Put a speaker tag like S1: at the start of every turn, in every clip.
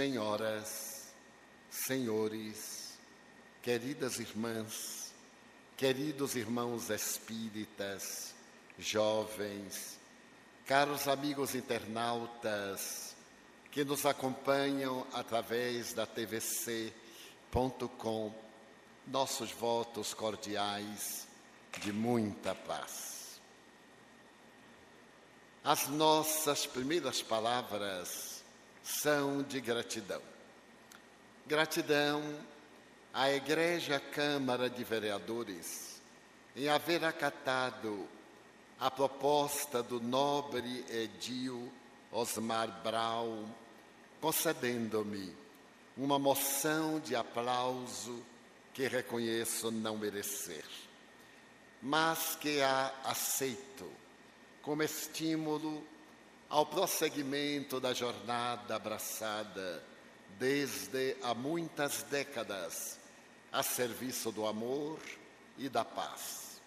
S1: senhoras, senhores, queridas irmãs, queridos irmãos espíritas, jovens, caros amigos internautas que nos acompanham através da tvc.com, nossos votos cordiais de muita paz. As nossas primeiras palavras são de gratidão. Gratidão à Igreja Câmara de Vereadores em haver acatado a proposta do nobre Edil Osmar Brown, concedendo-me uma moção de aplauso que reconheço não merecer, mas que a aceito como estímulo ao prosseguimento da jornada abraçada desde há muitas décadas a serviço do amor e da paz.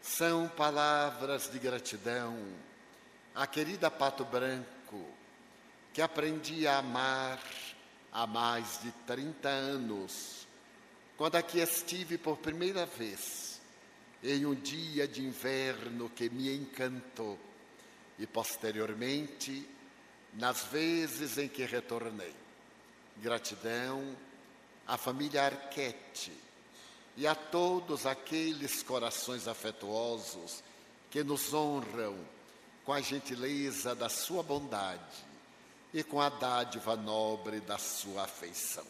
S1: São palavras de gratidão à querida Pato Branco, que aprendi a amar há mais de 30 anos, quando aqui estive por primeira vez, em um dia de inverno que me encantou e posteriormente nas vezes em que retornei. Gratidão à família Arquete e a todos aqueles corações afetuosos que nos honram com a gentileza da sua bondade e com a dádiva nobre da sua afeição.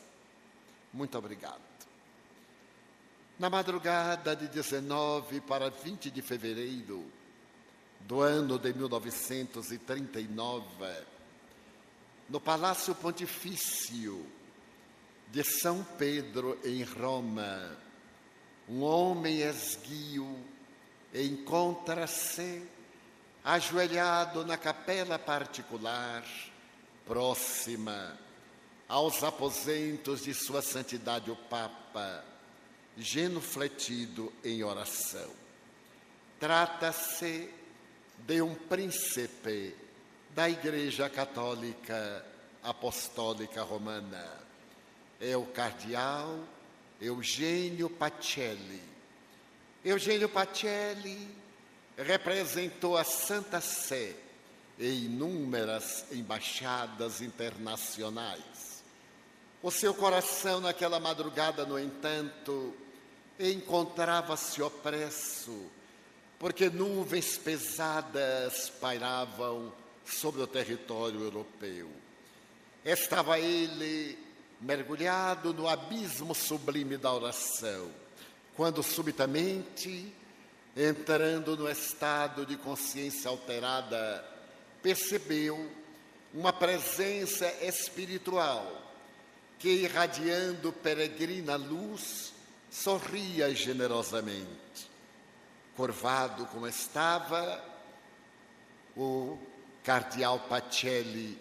S1: Muito obrigado. Na madrugada de 19 para 20 de fevereiro do ano de 1939, no Palácio Pontifício de São Pedro, em Roma, um homem esguio encontra-se ajoelhado na capela particular, próxima aos aposentos de Sua Santidade o Papa, genufletido em oração. Trata-se de um príncipe da Igreja Católica Apostólica Romana. É o cardeal Eugênio Pacelli. Eugênio Pacelli representou a Santa Sé em inúmeras embaixadas internacionais. O seu coração, naquela madrugada, no entanto, encontrava-se opresso porque nuvens pesadas pairavam sobre o território europeu. Estava ele mergulhado no abismo sublime da oração, quando subitamente, entrando no estado de consciência alterada, percebeu uma presença espiritual que, irradiando peregrina luz, sorria generosamente curvado como estava, o cardeal Pacelli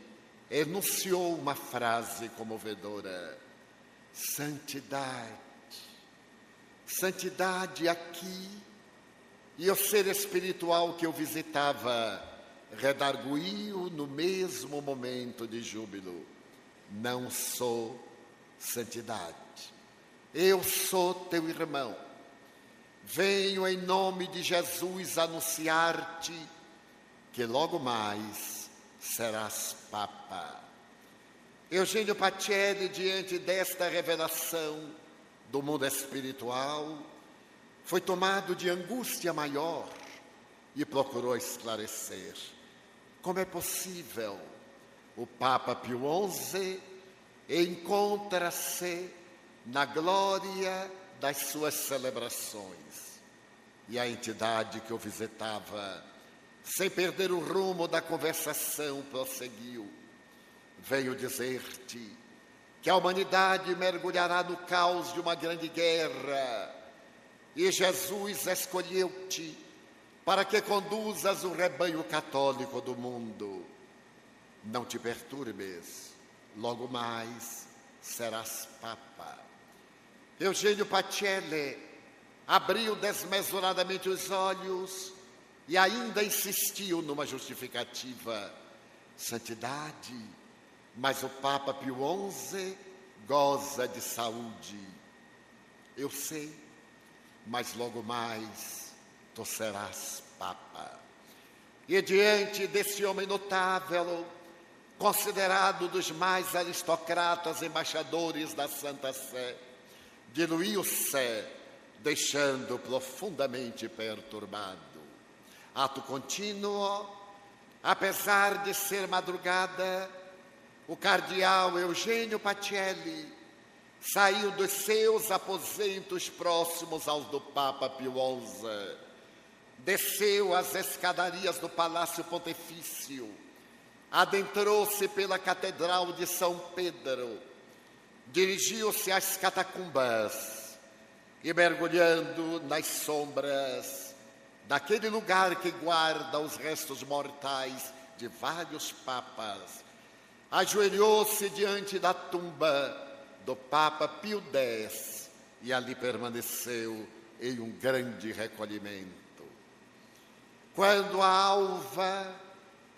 S1: enunciou uma frase comovedora: santidade, santidade aqui, e o ser espiritual que eu visitava redarguiu no mesmo momento de júbilo: não sou santidade, eu sou teu irmão Venho em nome de Jesus anunciar-te que logo mais serás Papa. Eugênio Pacelli, diante desta revelação do mundo espiritual, foi tomado de angústia maior e procurou esclarecer como é possível o Papa Pio XI encontra-se na glória das suas celebrações. E a entidade que o visitava, sem perder o rumo da conversação, prosseguiu: Venho dizer-te que a humanidade mergulhará no caos de uma grande guerra, e Jesus escolheu-te para que conduzas o rebanho católico do mundo. Não te perturbes, logo mais serás Papa. Eugênio Pacelli abriu desmesuradamente os olhos e ainda insistiu numa justificativa. Santidade mas o Papa Pio XI goza de saúde. Eu sei, mas logo mais tu serás Papa. E diante desse homem notável, considerado dos mais aristocratas embaixadores da Santa Sé, diluiu-se, deixando profundamente perturbado. Ato contínuo, apesar de ser madrugada, o cardeal Eugênio Pacelli saiu dos seus aposentos próximos aos do Papa Pio XI, desceu as escadarias do Palácio Pontifício, adentrou-se pela Catedral de São Pedro, dirigiu-se às catacumbas e, mergulhando nas sombras daquele lugar que guarda os restos mortais de vários papas, ajoelhou-se diante da tumba do Papa Pio X e ali permaneceu em um grande recolhimento. Quando a alva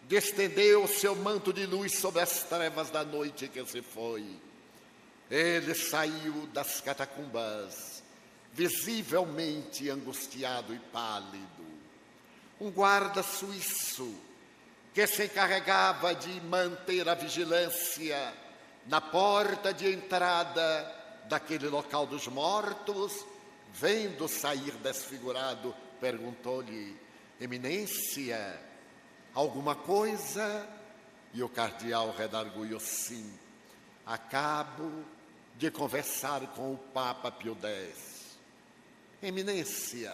S1: destendeu seu manto de luz sobre as trevas da noite que se foi, ele saiu das catacumbas, visivelmente angustiado e pálido. Um guarda suíço que se encarregava de manter a vigilância na porta de entrada daquele local dos mortos, vendo sair desfigurado, perguntou-lhe: Eminência, alguma coisa? E o cardeal redarguiu: Sim, acabo de conversar com o Papa Pio X. Eminência,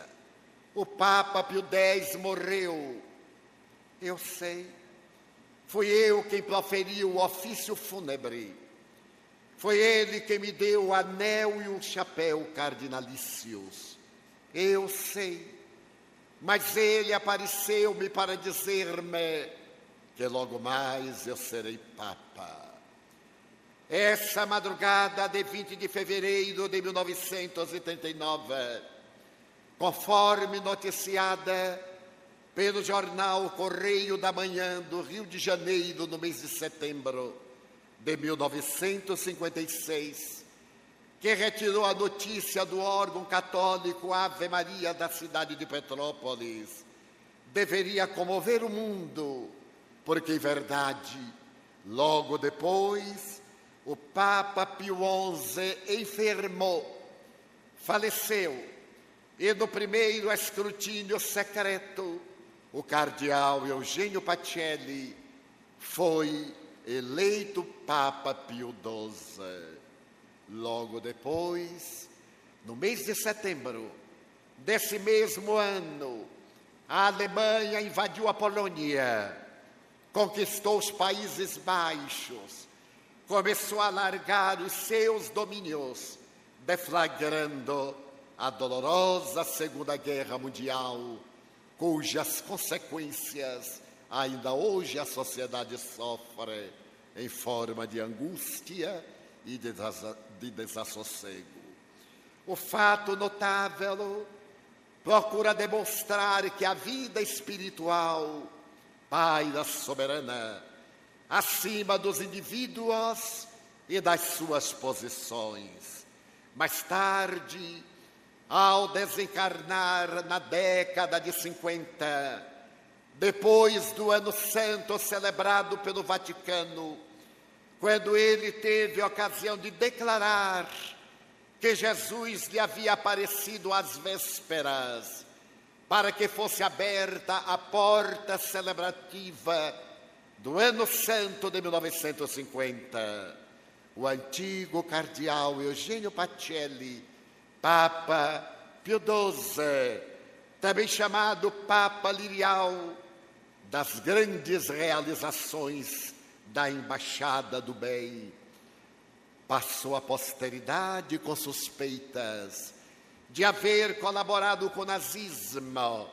S1: o Papa Pio X morreu eu sei. Fui eu quem proferiu o ofício fúnebre. Foi ele quem me deu o anel e o chapéu cardinalícios. Eu sei. Mas ele apareceu-me para dizer-me que logo mais eu serei Papa. Essa madrugada de 20 de fevereiro de 1939, conforme noticiada pelo jornal Correio da Manhã do Rio de Janeiro, no mês de setembro de 1956, que retirou a notícia do órgão católico Ave Maria da cidade de Petrópolis, deveria comover o mundo, porque, em verdade, logo depois, o Papa Pio XI enfermou, faleceu, e no primeiro escrutínio secreto, o cardeal Eugênio Pacelli foi eleito Papa Pio XII. Logo depois, no mês de setembro desse mesmo ano, a Alemanha invadiu a Polônia, conquistou os Países Baixos, começou a largar os seus domínios, deflagrando a dolorosa Segunda Guerra Mundial cujas consequências ainda hoje a sociedade sofre em forma de angústia e de desassossego. O fato notável procura demonstrar que a vida espiritual paira soberana acima dos indivíduos e das suas posições. Mais tarde, ao desencarnar na década de 50, depois do Ano Santo celebrado pelo Vaticano, quando ele teve a ocasião de declarar que Jesus lhe havia aparecido às vésperas, para que fosse aberta a porta celebrativa do Ano Santo de 1950. O antigo cardeal Eugênio Pacelli Papa Pio XII, também chamado Papa Lirial, das grandes realizações da Embaixada do Bem, passou a posteridade com suspeitas de haver colaborado com o nazismo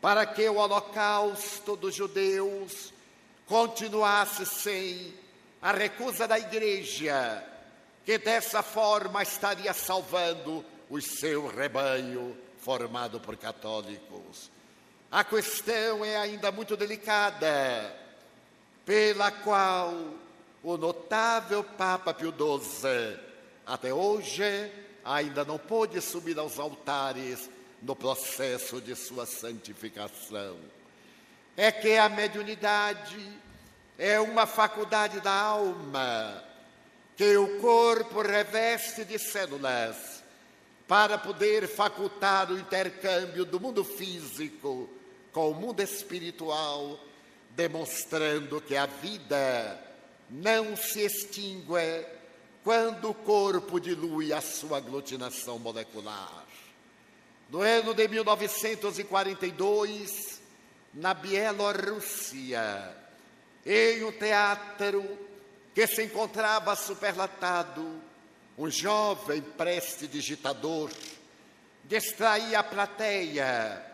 S1: para que o holocausto dos judeus continuasse sem a recusa da igreja, que dessa forma estaria salvando o seu rebanho formado por católicos. A questão é ainda muito delicada, pela qual o notável Papa Pio XII, até hoje, ainda não pôde subir aos altares no processo de sua santificação. É que a mediunidade é uma faculdade da alma que o corpo reveste de células para poder facultar o intercâmbio do mundo físico com o mundo espiritual, demonstrando que a vida não se extingue quando o corpo dilui a sua aglutinação molecular. No ano de 1942, na Bielorrússia, em um teatro que se encontrava superlatado, um jovem prestidigitador distraía a plateia,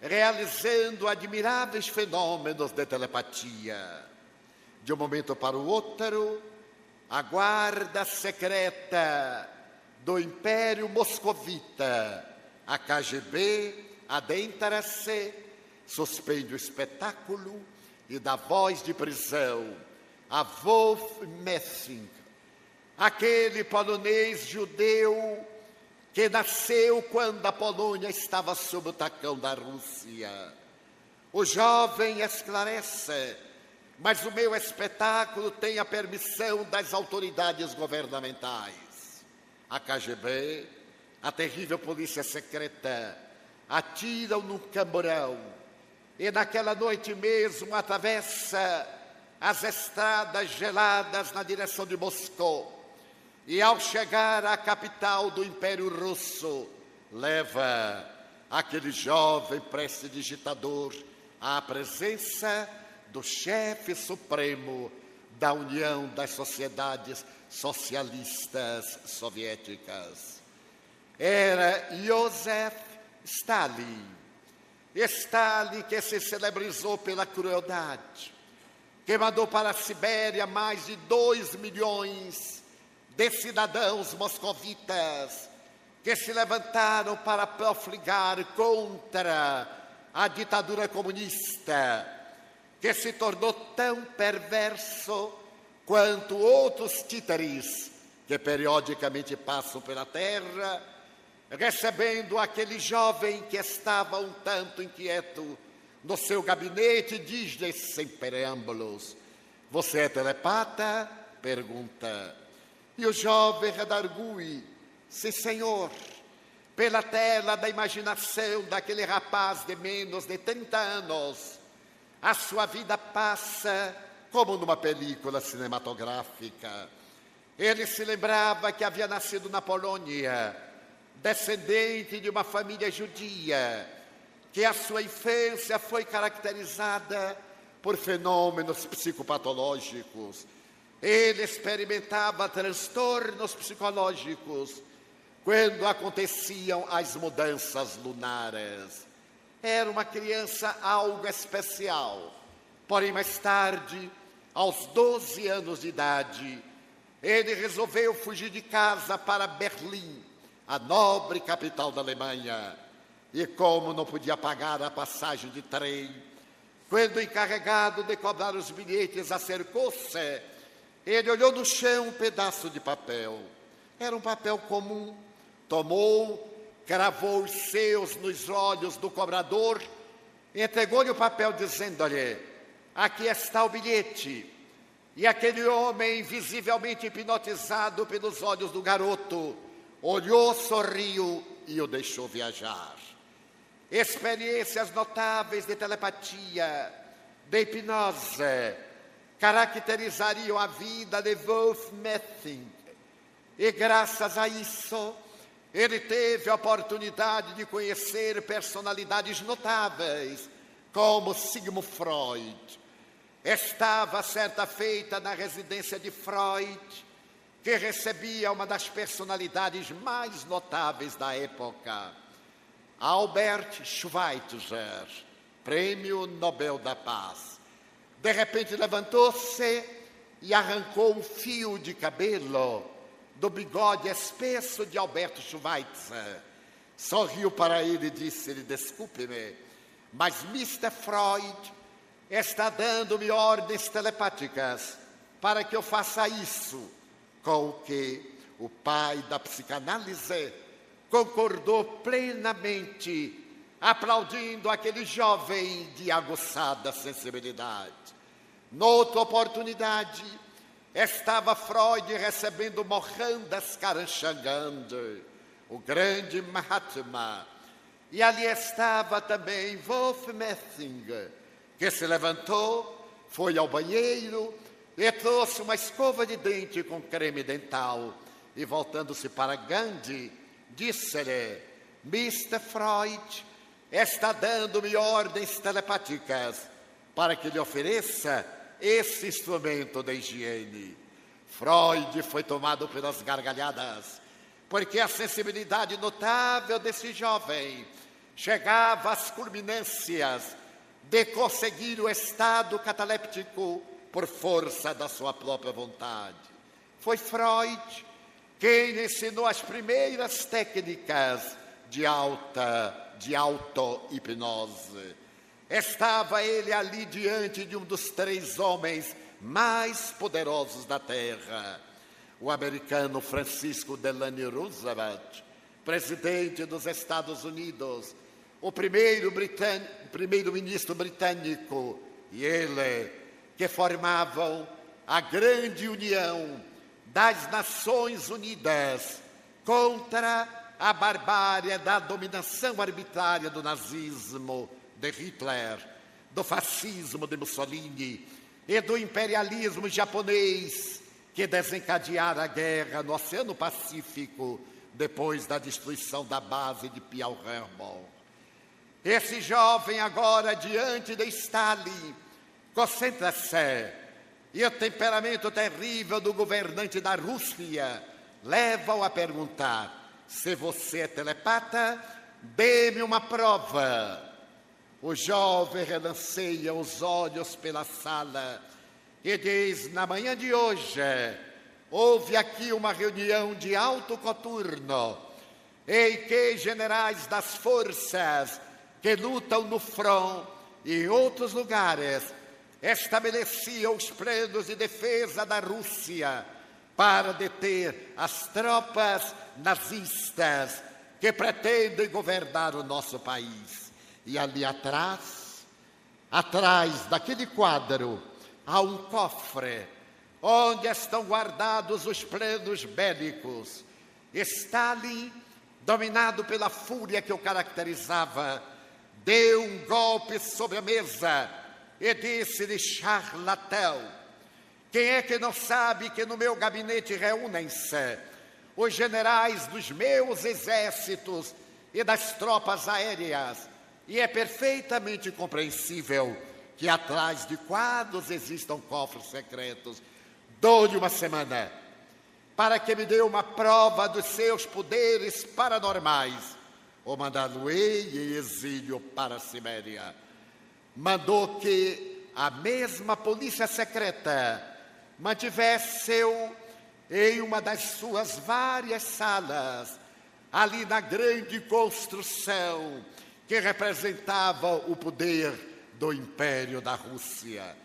S1: realizando admiráveis fenômenos de telepatia. De um momento para o outro, a guarda secreta do Império Moscovita a KGB adentra-se, suspende o espetáculo e dá voz de prisão a Wolf Messing, aquele polonês judeu que nasceu quando a Polônia estava sob o tacão da Rússia. O jovem esclarece, mas o meu espetáculo tem a permissão das autoridades governamentais. A KGB a terrível polícia secreta, atiram no camburão e naquela noite mesmo atravessa as estradas geladas na direção de Moscou. E ao chegar à capital do Império Russo, leva aquele jovem prestidigitador à presença do chefe supremo da União das Sociedades Socialistas Soviéticas era Joseph Stalin. Stalin que se celebrizou pela crueldade, que mandou para a Sibéria mais de dois milhões de cidadãos moscovitas que se levantaram para profligar contra a ditadura comunista, que se tornou tão perverso quanto outros títeres que periodicamente passam pela terra recebendo aquele jovem que estava um tanto inquieto no seu gabinete, diz-lhe sem preâmbulos: Você é telepata? Pergunta. E o jovem redargui: Sim, senhor. Pela tela da imaginação daquele rapaz de menos de 30 anos, a sua vida passa como numa película cinematográfica. Ele se lembrava que havia nascido na Polônia descendente de uma família judia, que a sua infância foi caracterizada por fenômenos psicopatológicos. Ele experimentava transtornos psicológicos quando aconteciam as mudanças lunares. Era uma criança algo especial. Porém, mais tarde, aos 12 anos de idade, ele resolveu fugir de casa para Berlim a nobre capital da Alemanha. E como não podia pagar a passagem de trem, quando encarregado de cobrar os bilhetes acercou-se, ele olhou no chão um pedaço de papel. Era um papel comum. Tomou, cravou os seus nos olhos do cobrador, entregou-lhe o papel, dizendo-lhe: Aqui está o bilhete. E aquele homem, visivelmente hipnotizado pelos olhos do garoto, olhou, sorriu e o deixou viajar. Experiências notáveis de telepatia, de hipnose, caracterizariam a vida de Wolf Messing. E graças a isso, ele teve a oportunidade de conhecer personalidades notáveis, como Sigmund Freud. Estava certa feita na residência de Freud que recebia uma das personalidades mais notáveis da época, Albert Schweitzer, Prêmio Nobel da Paz. De repente levantou-se e arrancou um fio de cabelo do bigode espesso de Alberto Schweitzer. Sorriu para ele e disse-lhe: Desculpe-me, mas Mr. Freud está dando-me ordens telepáticas para que eu faça isso, com o que o pai da psicanálise concordou plenamente, aplaudindo aquele jovem de aguçada sensibilidade. Noutra oportunidade, estava Freud recebendo Mohandas Karamchand, o grande Mahatma, e ali estava também Wolf Messing, que se levantou, foi ao banheiro e trouxe uma escova de dente com creme dental. E voltando-se para Gandhi, disse-lhe: Mr. Freud está dando-me ordens telepáticas para que lhe ofereça esse instrumento de higiene. Freud foi tomado pelas gargalhadas, porque a sensibilidade notável desse jovem chegava às culminâncias de conseguir o estado cataléptico por força da sua própria vontade. Foi Freud quem ensinou as primeiras técnicas de alta de auto-hipnose. Estava ele ali diante de um dos três homens mais poderosos da Terra, o americano Francisco Delano Roosevelt, presidente dos Estados Unidos, o primeiro primeiro-ministro britânico e ele, que formavam a grande união das Nações Unidas contra a barbárie da dominação arbitrária do nazismo de Hitler, do fascismo de Mussolini e do imperialismo japonês que desencadeara a guerra no Oceano Pacífico depois da destruição da base de Pearl Harbor. Esse jovem agora diante de Stalin concentra-se e o temperamento terrível do governante da Rússia leva-o a perguntar: se você é telepata, dê-me uma prova. O jovem relanceia os olhos pela sala e diz: Na manhã de hoje, houve aqui uma reunião de alto coturno em que generais das forças que lutam no front e em outros lugares estabeleciam os planos de defesa da Rússia para deter as tropas nazistas que pretendem governar o nosso país. E ali atrás, atrás daquele quadro, há um cofre onde estão guardados os planos bélicos. Stalin, dominado pela fúria que o caracterizava, deu um golpe sobre a mesa e disse-lhe charlatão quem é que não sabe que no meu gabinete reúnem-se os generais dos meus exércitos e das tropas aéreas? E é perfeitamente compreensível que atrás de quadros existam cofres secretos. Dou-lhe uma semana para que me dê uma prova dos seus poderes paranormais, ou mandá-lo-ei em exílio para a Sibéria. Mandou que a mesma polícia secreta mantivesse-o em uma das suas várias salas, ali na grande construção que representava o poder do Império da Rússia.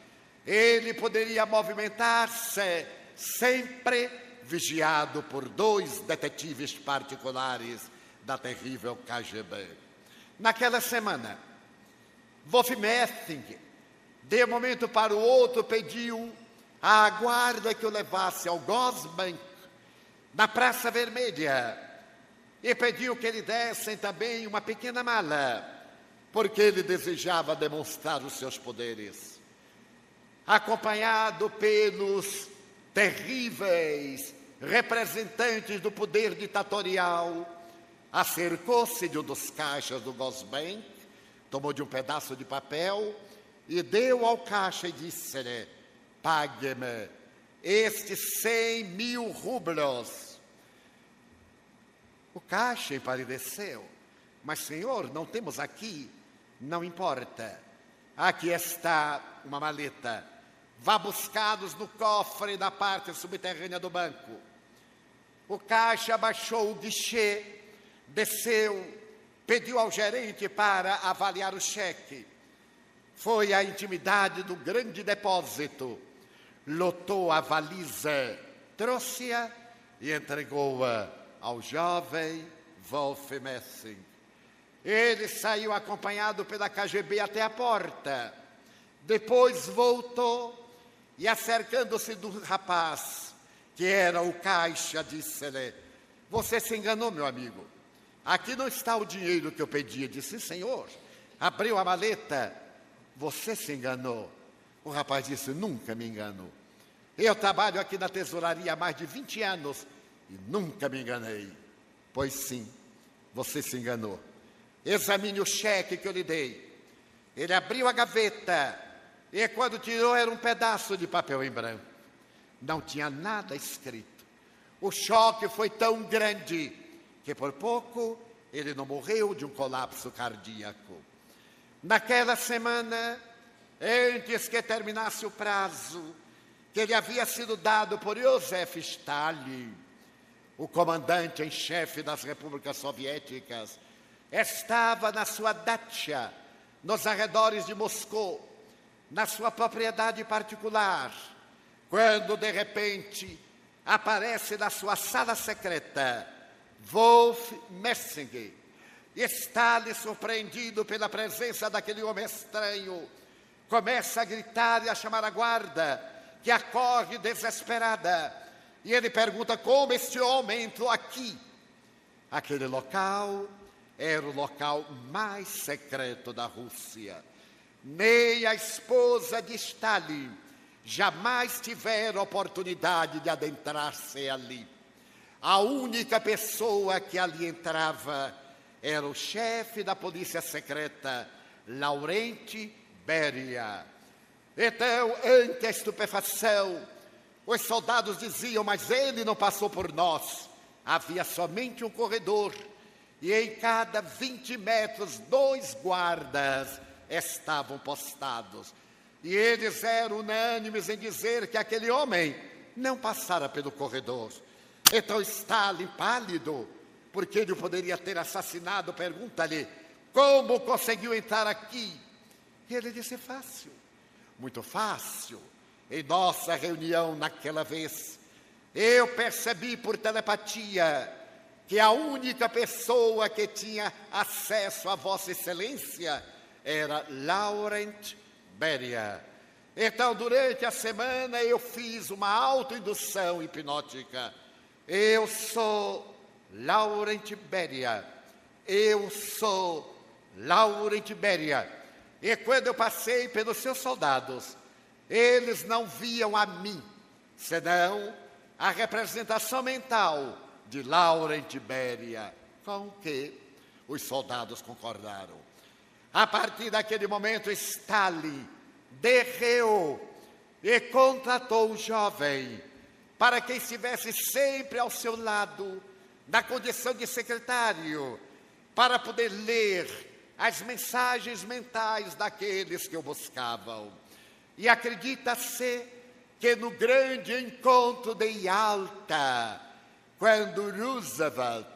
S1: Ele poderia movimentar-se sempre vigiado por dois detetives particulares da terrível KGB. Naquela semana, Wolf Messing, de um momento para o outro, pediu a guarda que o levasse ao Gosbank, na Praça Vermelha, e pediu que lhe dessem também uma pequena mala, porque ele desejava demonstrar os seus poderes. Acompanhado pelos terríveis representantes do poder ditatorial, acercou-se de um dos caixas do Gosbank, tomou de um pedaço de papel e deu ao caixa e disse-lhe: pague-me estes cem mil rublos. O caixa empalideceu. Mas, senhor, não temos aqui. Não importa. Aqui está uma maleta. Vá buscá-los no cofre da parte subterrânea do banco. O caixa baixou o guichê, desceu, pediu ao gerente para avaliar o cheque. Foi a intimidade do grande depósito lotou a valisa, trouxe-a e entregou-a ao jovem Wolf Messing. Ele saiu acompanhado pela KGB até a porta. Depois voltou e, acercando-se do rapaz, que era o caixa, disse-lhe: Você se enganou, meu amigo. Aqui não está o dinheiro que eu pedi. Disse: Senhor. Abriu a maleta. Você se enganou. O rapaz disse: Nunca me engano. Eu trabalho aqui na tesouraria há mais de 20 anos e nunca me enganei. Pois sim, você se enganou. Examine o cheque que eu lhe dei. Ele abriu a gaveta e quando tirou era um pedaço de papel em branco. Não tinha nada escrito. O choque foi tão grande que por pouco ele não morreu de um colapso cardíaco. Naquela semana, antes que terminasse o prazo que lhe havia sido dado por Josef Stalin, o comandante em chefe das repúblicas soviéticas, estava na sua dacha, nos arredores de Moscou, na sua propriedade particular, quando de repente aparece na sua sala secreta Wolf Messinger. Está-lhe surpreendido pela presença daquele homem estranho. Começa a gritar e a chamar a guarda, que acorre desesperada. E ele pergunta como este homem entrou aqui. Aquele local era o local mais secreto da Rússia. Nem a esposa de Stalin jamais tiveram oportunidade de adentrar-se ali. A única pessoa que ali entrava era o chefe da polícia secreta, Laurenti Beria. Então, ante a estupefação, os soldados diziam: Mas ele não passou por nós. Havia somente um corredor e em cada 20 metros, dois guardas estavam postados. E eles eram unânimes em dizer que aquele homem não passara pelo corredor. Então Stalin, pálido, porque ele poderia ter assassinado, pergunta-lhe: como conseguiu entrar aqui? E ele disse: fácil, muito fácil. Em nossa reunião naquela vez, eu percebi por telepatia que a única pessoa que tinha acesso a Vossa Excelência era Laurent Beria. Então, durante a semana, eu fiz uma autoindução hipnótica. Eu sou Laurent Beria. Eu sou Laurent Beria. E quando eu passei pelos seus soldados, eles não viam a mim, senão a representação mental de Laurent Beria, com que os soldados concordaram. A partir daquele momento, Stalin derreou e contratou o jovem para que estivesse sempre ao seu lado, na condição de secretário, para poder ler as mensagens mentais daqueles que o buscavam. E acredita-se que no grande encontro de Yalta, quando Roosevelt,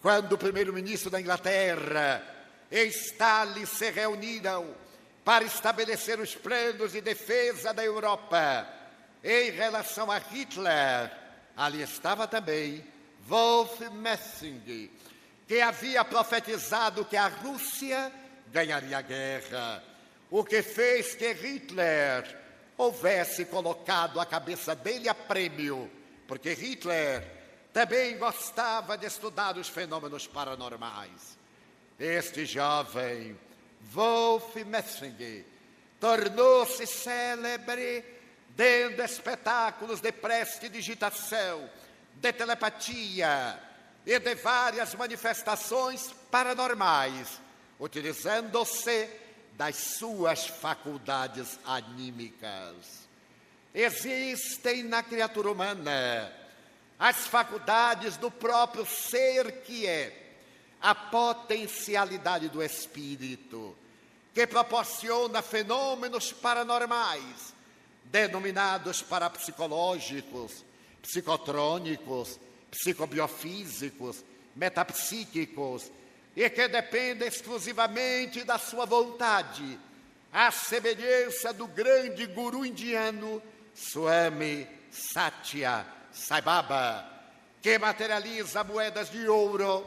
S1: quando o primeiro-ministro da Inglaterra e Stalin se reuniram para estabelecer os planos de defesa da Europa em relação a Hitler, ali estava também Wolf Messing, que havia profetizado que a Rússia ganharia a guerra, o que fez que Hitler houvesse colocado a cabeça dele a prêmio porque Hitler também gostava de estudar os fenômenos paranormais. Este jovem, Wolf Messing, tornou-se célebre dando espetáculos de prestidigitação, de telepatia e de várias manifestações paranormais, utilizando-se das suas faculdades anímicas. Existem na criatura humana as faculdades do próprio ser que é, a potencialidade do espírito, que proporciona fenômenos paranormais, denominados parapsicológicos, psicotrônicos, psicobiofísicos, metapsíquicos, e que dependem exclusivamente da sua vontade, à semelhança do grande guru indiano Swami Satya Sai Baba, que materializa moedas de ouro,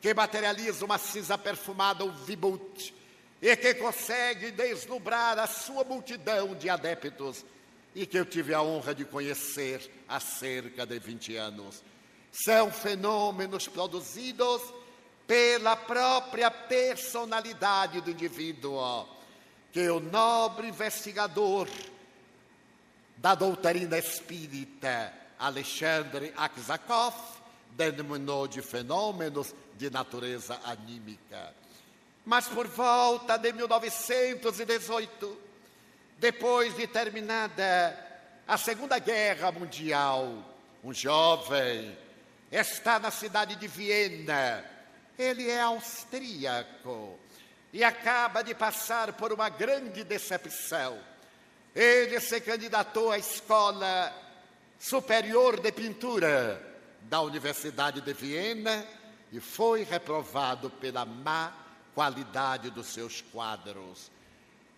S1: que materializa uma cinza perfumada, o vibut, e que consegue deslumbrar a sua multidão de adeptos, e que eu tive a honra de conhecer há cerca de 20 anos. São fenômenos produzidos pela própria personalidade do indivíduo, que o nobre investigador da doutrina espírita, Alexandre Aksakov, denominou de fenômenos de natureza anímica. Mas por volta de 1918, depois de terminada a Segunda Guerra Mundial, um jovem está na cidade de Viena. Ele é austríaco e acaba de passar por uma grande decepção ele se candidatou à Escola Superior de Pintura da Universidade de Viena e foi reprovado pela má qualidade dos seus quadros.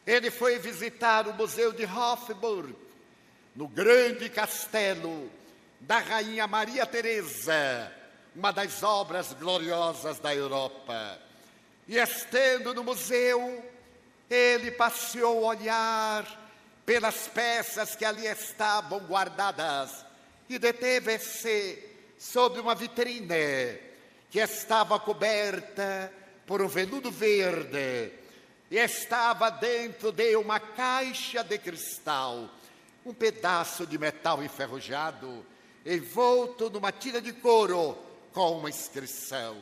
S1: Ele foi visitar o Museu de Hofburg, no grande castelo da Rainha Maria Teresa, uma das obras gloriosas da Europa. E estando no museu, ele passeou o olhar pelas peças que ali estavam guardadas e deteve-se sobre uma vitrine que estava coberta por um veludo verde estava dentro de uma caixa de cristal um pedaço de metal enferrujado envolto numa tira de couro com uma inscrição: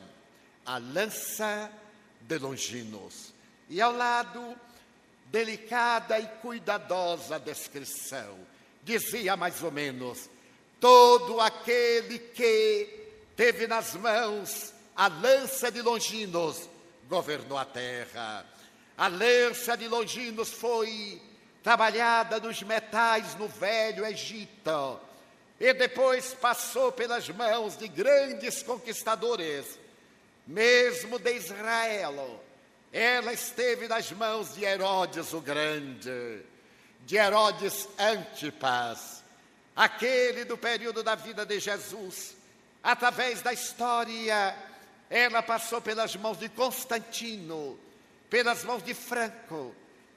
S1: A Lança de Longinos. E ao lado delicada e cuidadosa descrição. Dizia mais ou menos: todo aquele que teve nas mãos a lança de Longinos governou a terra. A lança de Longinos foi trabalhada nos metais no Velho Egito e depois passou pelas mãos de grandes conquistadores, mesmo de Israel ela esteve nas mãos de Herodes o Grande, de Herodes Antipas, aquele do período da vida de Jesus. Através da história, ela passou pelas mãos de Constantino, pelas mãos de Franco,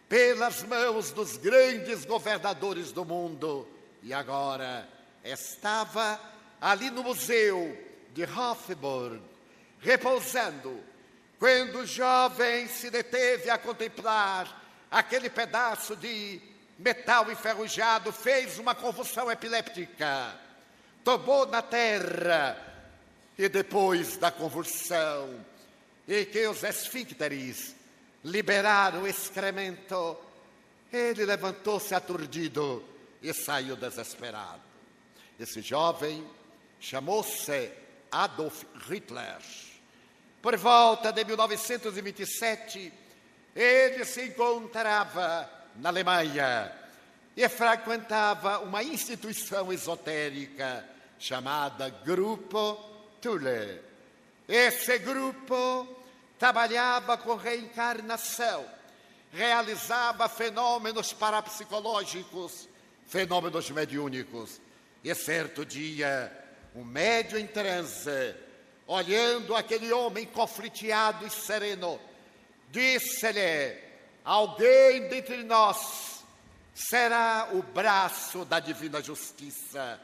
S1: pelas mãos dos grandes governadores do mundo. E agora estava ali no museu de Hofburg, repousando quando o jovem se deteve a contemplar aquele pedaço de metal enferrujado, fez uma convulsão epiléptica, tomou na terra e depois da convulsão, e que os esfíncteres liberaram o excremento, ele levantou-se aturdido e saiu desesperado. Esse jovem chamou-se Adolf Hitler. Por volta de 1927, ele se encontrava na Alemanha e frequentava uma instituição esotérica chamada Grupo Thule. Esse grupo trabalhava com reencarnação, realizava fenômenos parapsicológicos, fenômenos mediúnicos. E certo dia, um médio em transe olhando aquele homem confliteado e sereno, disse-lhe: Alguém dentre nós será o braço da divina justiça,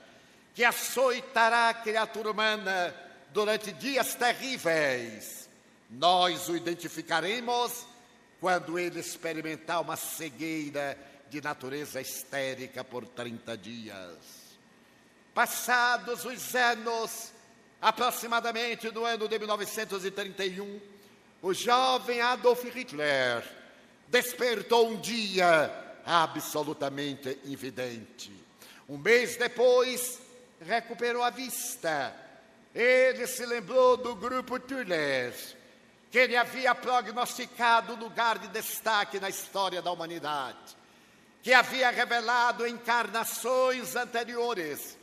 S1: que açoitará a criatura humana durante dias terríveis. Nós o identificaremos quando ele experimentar uma cegueira de natureza histérica por 30 dias. Passados os anos, aproximadamente no ano de 1931, o jovem Adolf Hitler despertou um dia absolutamente evidente. Um mês depois, recuperou a vista. Ele se lembrou do grupo Thule, que ele havia prognosticado lugar de destaque na história da humanidade, que havia revelado encarnações anteriores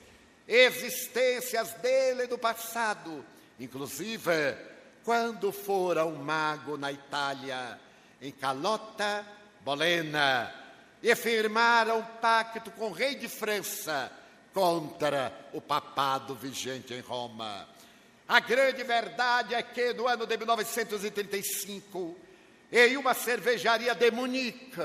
S1: existências dele do passado, inclusive quando fora um mago na Itália, em Calota Bolena, e firmara um pacto com o rei de França contra o papado vigente em Roma. A grande verdade é que no ano de 1935, em uma cervejaria de Munique,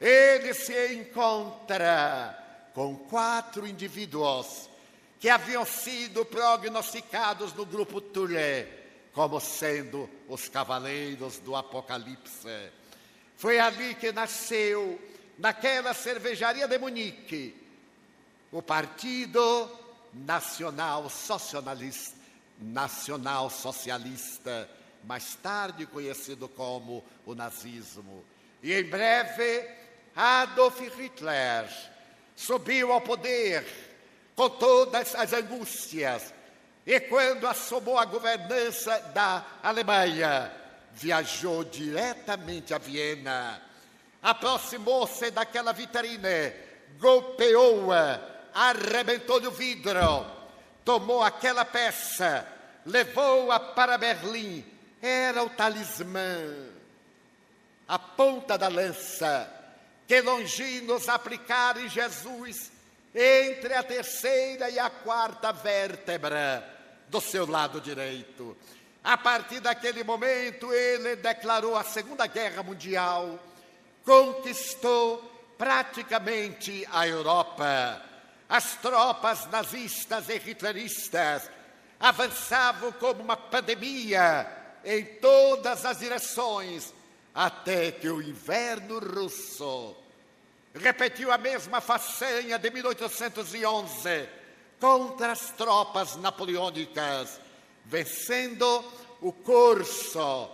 S1: ele se encontra com quatro indivíduos que haviam sido prognosticados no grupo Tulé como sendo os cavaleiros do Apocalipse. Foi ali que nasceu, naquela cervejaria de Munique, o Partido Nacional Socialista, Nacional Socialista, mais tarde conhecido como o nazismo. E em breve, Adolf Hitler subiu ao poder com todas as angústias. E quando assomou a governança da Alemanha, viajou diretamente a Viena, aproximou-se daquela vitrine, golpeou-a arrebentou-lhe o vidro, tomou aquela peça, levou-a para Berlim. Era o talismã, a ponta da lança que Longinos aplicara em Jesus entre a terceira e a quarta vértebra do seu lado direito. A partir daquele momento, ele declarou a Segunda Guerra Mundial, conquistou praticamente a Europa as tropas nazistas e hitleristas avançavam como uma pandemia em todas as direções, até que o inverno russo repetiu a mesma façanha de 1811 contra as tropas napoleônicas, vencendo o curso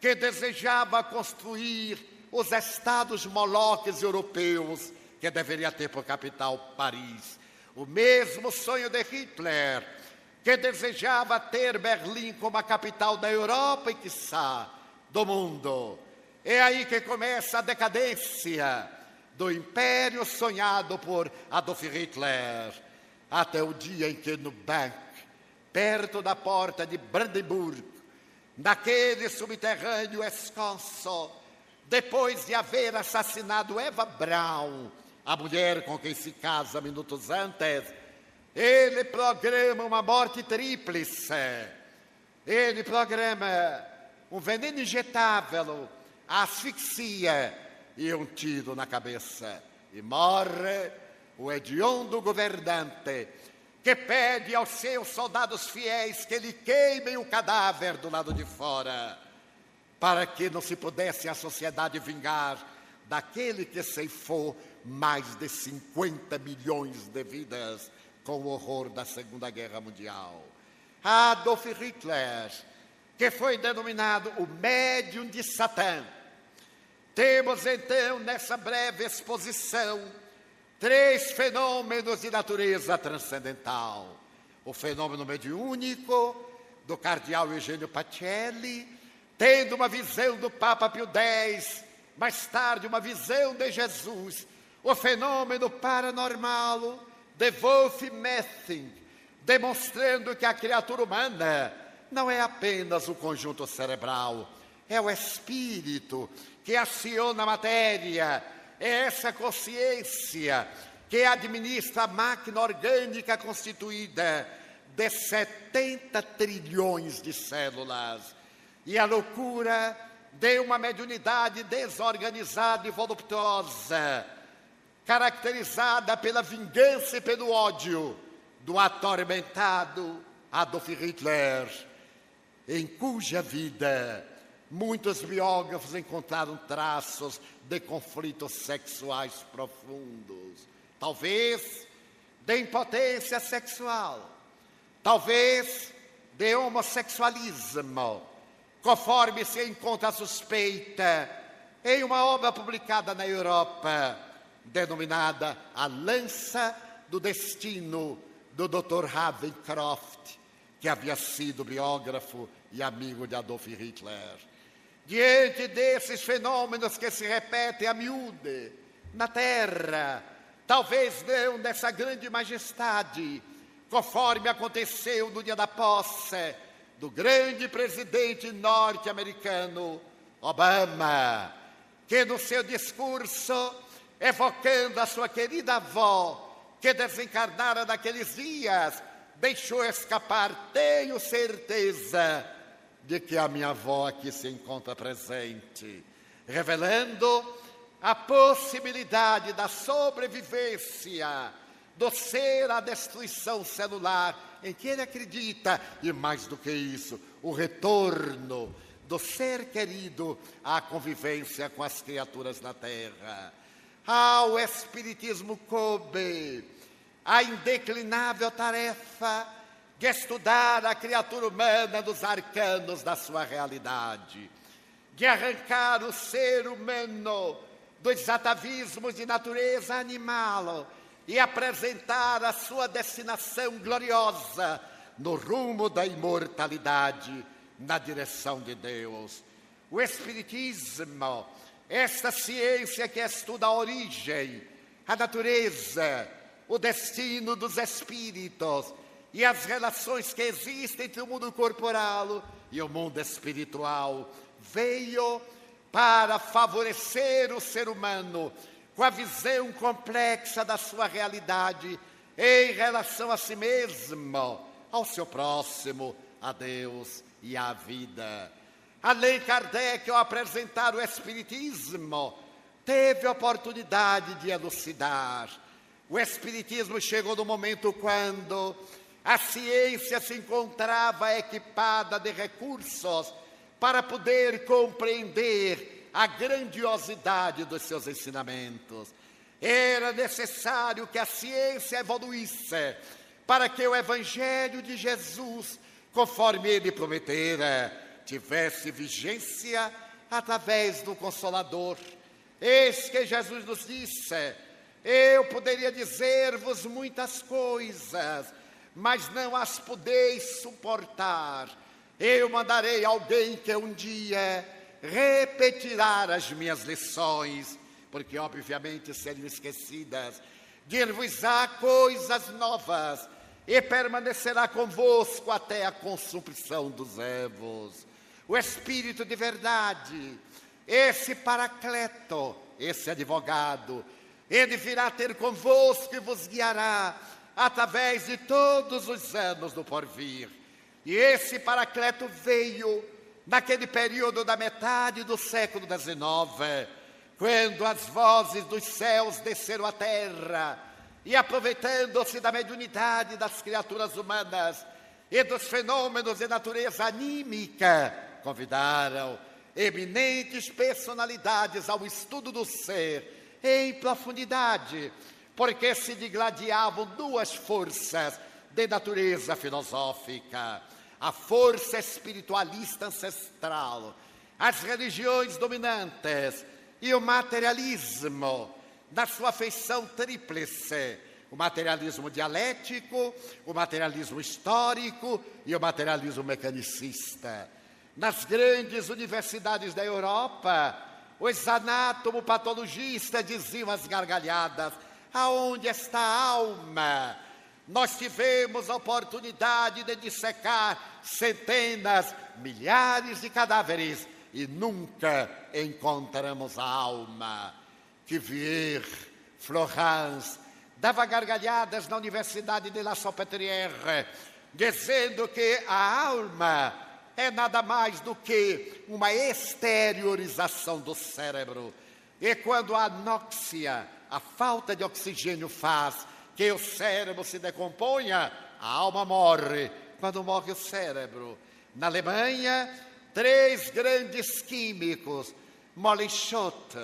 S1: que desejava construir os estados moloques europeus que deveria ter por capital Paris. O mesmo sonho de Hitler, que desejava ter Berlim como a capital da Europa e, quiçá, do mundo. É aí que começa a decadência do império sonhado por Adolf Hitler, até o dia em que no Bank, perto da porta de Brandenburg, naquele subterrâneo esconso, depois de haver assassinado Eva Braun, a mulher com quem se casa minutos antes, ele programa uma morte tríplice. Ele programa um veneno injetável, asfixia e um tiro na cabeça. E morre o hediondo governante, que pede aos seus soldados fiéis que lhe queimem o cadáver do lado de fora, para que não se pudesse a sociedade vingar daquele que ceifou mais de 50 milhões de vidas com o horror da Segunda Guerra Mundial. Adolf Hitler, que foi denominado o médium de Satã. Temos então nessa breve exposição três fenômenos de natureza transcendental: o fenômeno mediúnico do cardeal Eugênio Pacelli, tendo uma visão do Papa Pio X, mais tarde uma visão de Jesus o fenômeno paranormal de Wolf Messing, demonstrando que a criatura humana não é apenas o conjunto cerebral, é o espírito que aciona a matéria, é essa consciência que administra a máquina orgânica constituída de 70 trilhões de células. E a loucura de uma mediunidade desorganizada e voluptuosa caracterizada pela vingança e pelo ódio do atormentado Adolf Hitler, em cuja vida muitos biógrafos encontraram traços de conflitos sexuais profundos, talvez de impotência sexual, talvez de homossexualismo, conforme se encontra suspeita em uma obra publicada na Europa denominada A Lança do Destino, do Dr. Ravencroft, que havia sido biógrafo e amigo de Adolf Hitler. Diante desses fenômenos que se repetem a miúde na Terra, talvez não nessa grande majestade, conforme aconteceu no dia da posse do grande presidente norte-americano Obama, que no seu discurso evocando a sua querida avó, que desencarnara naqueles dias, deixou escapar: Tenho certeza de que a minha avó aqui se encontra presente, revelando a possibilidade da sobrevivência do ser à destruição celular em que ele acredita, e mais do que isso, o retorno do ser querido à convivência com as criaturas da terra. Ao Espiritismo coube a indeclinável tarefa de estudar a criatura humana dos arcanos da sua realidade, de arrancar o ser humano dos atavismos de natureza animal e apresentar a sua destinação gloriosa no rumo da imortalidade, na direção de Deus. O Espiritismo, esta ciência que estuda a origem, a natureza, o destino dos espíritos e as relações que existem entre o mundo corporal e o mundo espiritual, veio para favorecer o ser humano com a visão complexa da sua realidade em relação a si mesmo, ao seu próximo, a Deus e à vida. Além Kardec, ao apresentar o Espiritismo, teve a oportunidade de elucidar. O Espiritismo chegou no momento quando a ciência se encontrava equipada de recursos para poder compreender a grandiosidade dos seus ensinamentos. Era necessário que a ciência evoluísse para que o Evangelho de Jesus, conforme ele prometera, tivesse vigência através do Consolador. Eis que Jesus nos disse: Eu poderia dizer-vos muitas coisas, mas não as podeis suportar. Eu mandarei alguém que um dia repetirá as minhas lições, porque obviamente seriam esquecidas. Dir-vos-á coisas novas e permanecerá convosco até a consumpção dos evos. O Espírito de verdade, esse paracleto, esse advogado, ele virá ter convosco e vos guiará através de todos os anos do porvir. E esse paracleto veio naquele período da metade do século XIX, quando as vozes dos céus desceram à terra e, aproveitando-se da mediunidade das criaturas humanas e dos fenômenos de natureza anímica, convidaram eminentes personalidades ao estudo do ser em profundidade, porque se digladiavam duas forças de natureza filosófica a força espiritualista ancestral, as religiões dominantes e o materialismo, na sua feição tríplice: o materialismo dialético, o materialismo histórico e o materialismo mecanicista. Nas grandes universidades da Europa, os anatomopatologistas diziam as gargalhadas: aonde está a alma? Nós tivemos a oportunidade de dissecar centenas, milhares de cadáveres e nunca encontramos a alma. Que Vier, Florence, dava gargalhadas na Universidade de La Salpêtrière, dizendo que a alma é nada mais do que uma exteriorização do cérebro. E quando a anóxia, a falta de oxigênio faz que o cérebro se decomponha, a alma morre. Quando morre o cérebro. Na Alemanha, três grandes químicos, Mollschott,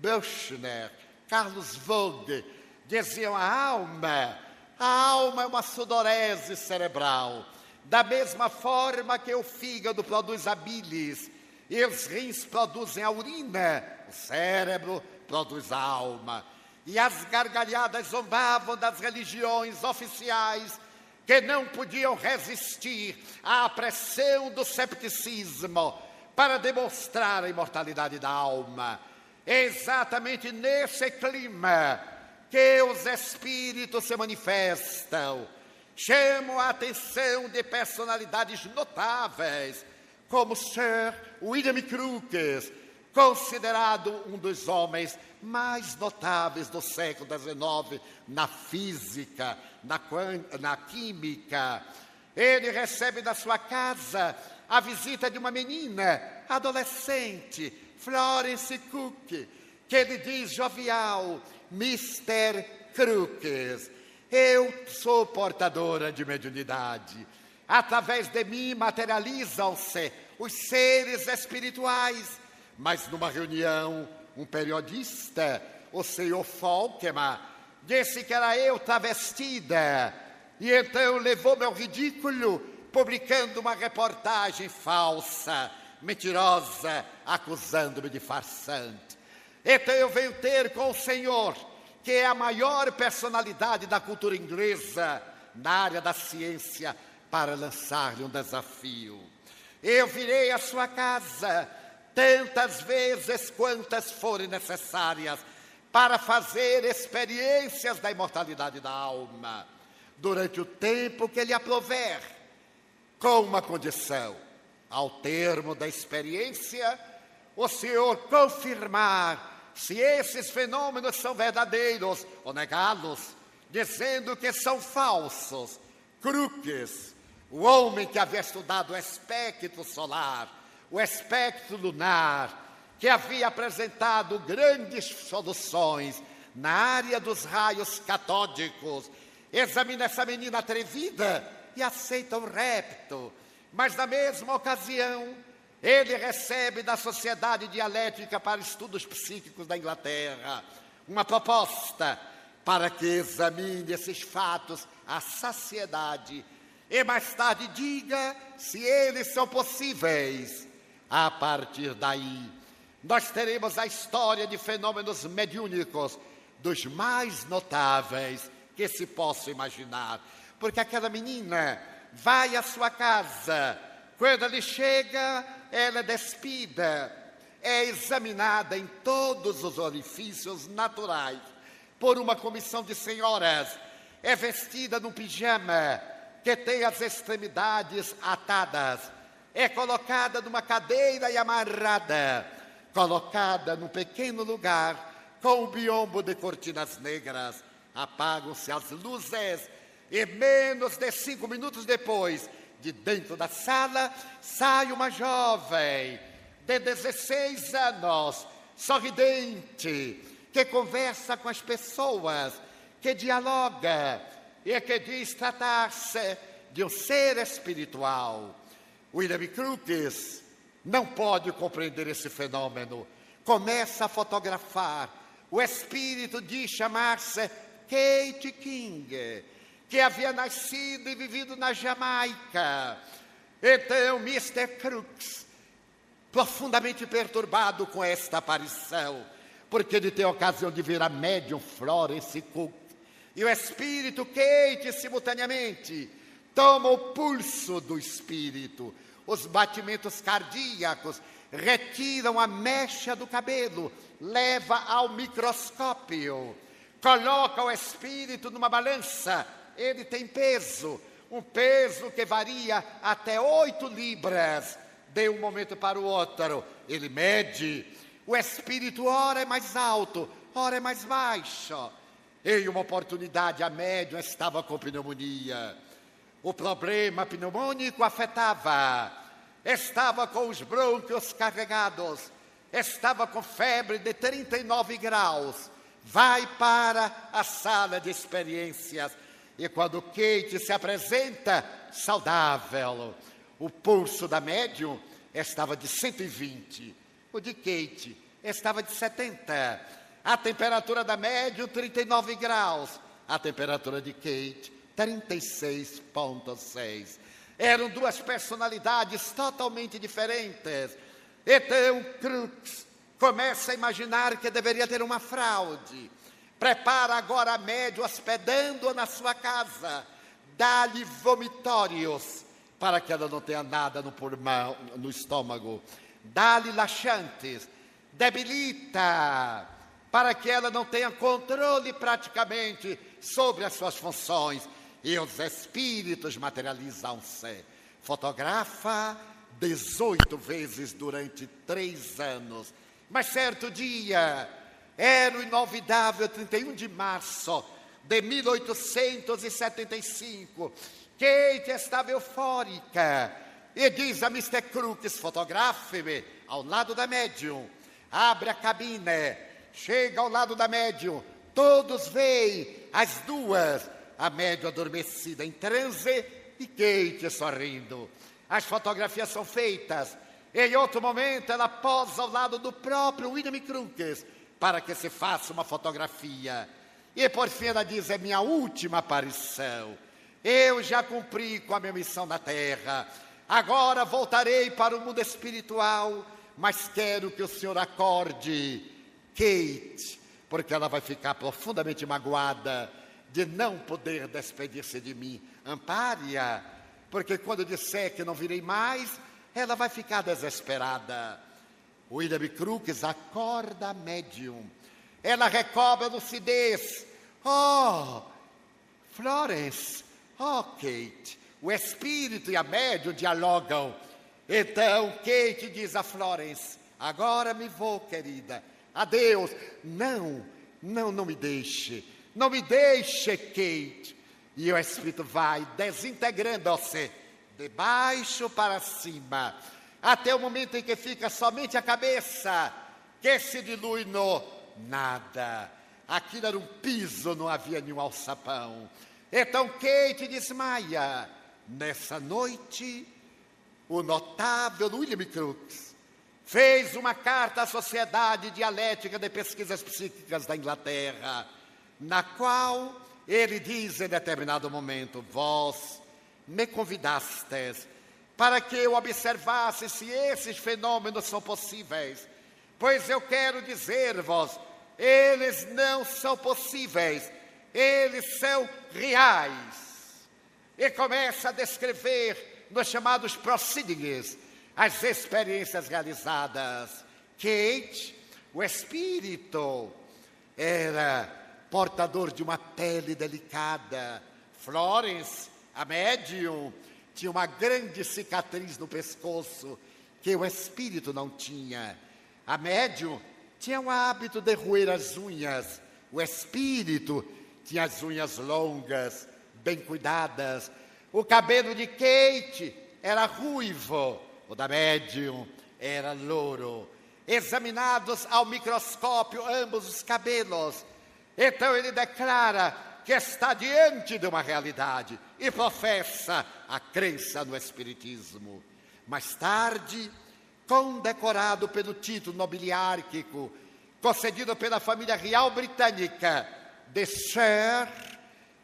S1: Büchner, Carlos Vogt, diziam a alma, a alma é uma sudorese cerebral. Da mesma forma que o fígado produz a bilis e os rins produzem a urina, o cérebro produz a alma e as gargalhadas zombavam das religiões oficiais que não podiam resistir à pressão do cepticismo para demonstrar a imortalidade da alma. É exatamente nesse clima que os espíritos se manifestam. Chamam a atenção de personalidades notáveis, como Sir William Crookes, considerado um dos homens mais notáveis do século XIX na física, na, na química. Ele recebe na sua casa a visita de uma menina adolescente, Florence Cook, que ele diz jovial, Mr. Crookes, eu sou portadora de mediunidade. Através de mim materializam-se os seres espirituais. Mas numa reunião, um periodista, o senhor Falkman, disse que era eu travestida. E então levou-me ao ridículo, publicando uma reportagem falsa, mentirosa, acusando-me de farsante. Então eu venho ter com o senhor, que é a maior personalidade da cultura inglesa na área da ciência, para lançar-lhe um desafio. Eu virei à sua casa tantas vezes quantas forem necessárias para fazer experiências da imortalidade da alma, durante o tempo que lhe aprover, com uma condição: ao termo da experiência, o Senhor confirmar se esses fenômenos são verdadeiros ou negá-los, dizendo que são falsos, cruques. O homem que havia estudado o espectro solar o espectro lunar, que havia apresentado grandes soluções na área dos raios catódicos, examina essa menina atrevida e aceita o repto. Mas na mesma ocasião, ele recebe da Sociedade Dialética para Estudos Psíquicos da Inglaterra uma proposta para que examine esses fatos à saciedade e mais tarde diga se eles são possíveis. A partir daí, nós teremos a história de fenômenos mediúnicos dos mais notáveis que se possa imaginar. Porque aquela menina vai à sua casa, quando ele chega, ela é despida, é examinada em todos os orifícios naturais por uma comissão de senhoras, é vestida num pijama que tem as extremidades atadas. É colocada numa cadeira e amarrada, colocada num pequeno lugar com um biombo de cortinas negras. Apagam-se as luzes e menos de cinco minutos depois, de dentro da sala, sai uma jovem de 16 anos, sorridente, que conversa com as pessoas, que dialoga e que diz tratar-se de um ser espiritual. William Crookes não pode compreender esse fenômeno. Começa a fotografar. O espírito de chamar-se Kate King, que havia nascido e vivido na Jamaica. Então, Mr. Crooks, profundamente perturbado com esta aparição, porque ele tem a ocasião de ver a médium Florence Cook e o espírito Kate simultaneamente toma o pulso do espírito os batimentos cardíacos, retiram a mecha do cabelo, leva ao microscópio, coloca o espírito numa balança, ele tem peso, um peso que varia até oito libras de um momento para o outro. Ele mede, o espírito ora é mais alto, ora é mais baixo. Em uma oportunidade, a médium estava com pneumonia. O problema pneumônico afetava, estava com os brônquios carregados, estava com febre de 39 graus. Vai para a sala de experiências. E quando Kate se apresenta, saudável, o pulso da médium estava de 120, o de Kate estava de 70, a temperatura da médium 39 graus, a temperatura de Kate 36,6. Eram duas personalidades totalmente diferentes. Então, Crux começa a imaginar que deveria ter uma fraude. Prepara agora a médio hospedando-a na sua casa. Dá-lhe vomitórios para que ela não tenha nada no pulmão, no estômago. Dá-lhe laxantes. Debilita para que ela não tenha controle praticamente sobre as suas funções e os espíritos materializam-se. Fotografa 18 vezes durante três anos Mas certo dia, era o inovidável 31 de março de 1875, Kate estava eufórica e diz a Mr. Crooks: fotografe-me ao lado da médium. Abre a cabine, chega ao lado da médium, todos veem as duas, a médium adormecida em transe e Kate sorrindo. As fotografias são feitas. Em outro momento, ela posa ao lado do próprio William Crookes para que se faça uma fotografia. E por fim ela diz: é minha última aparição. Eu já cumpri com a minha missão na terra. Agora voltarei para o mundo espiritual, mas quero que o senhor acorde Kate, porque ela vai ficar profundamente magoada de não poder despedir-se de mim. Ampare-a, porque quando disser que não virei mais, ela vai ficar desesperada. William Crookes acorda médium. Ela recobra lucidez. Oh, Florence, oh, Kate. O espírito e a médium dialogam. Então Kate diz a Florence: Agora me vou, querida. Adeus. Não, não, não me deixe. Não me deixe, Kate. E o espírito vai desintegrando-se de baixo para cima até o momento em que fica somente a cabeça, que se dilui no nada. Aquilo era um piso, não havia nenhum alçapão. Então Kate desmaia. Nessa noite, o notável William Crookes fez uma carta à Sociedade Dialética de Pesquisas Psíquicas da Inglaterra, na qual ele diz em determinado momento: Vós me convidastes para que eu observasse se esses fenômenos são possíveis. Pois eu quero dizer-vos, eles não são possíveis, eles são reais. E começa a descrever nos chamados proceedings as experiências realizadas. Kate, o espírito, era portador de uma pele delicada. Florence, a médium, tinha uma grande cicatriz no pescoço que o espírito não tinha. A médium tinha o hábito de roer as unhas. O espírito tinha as unhas longas, bem cuidadas. O cabelo de Kate era ruivo, o da médium era louro. Examinados ao microscópio ambos os cabelos. Então ele declara que está diante de uma realidade e professa a crença no Espiritismo. Mais tarde, condecorado pelo título nobiliárquico concedido pela família real britânica de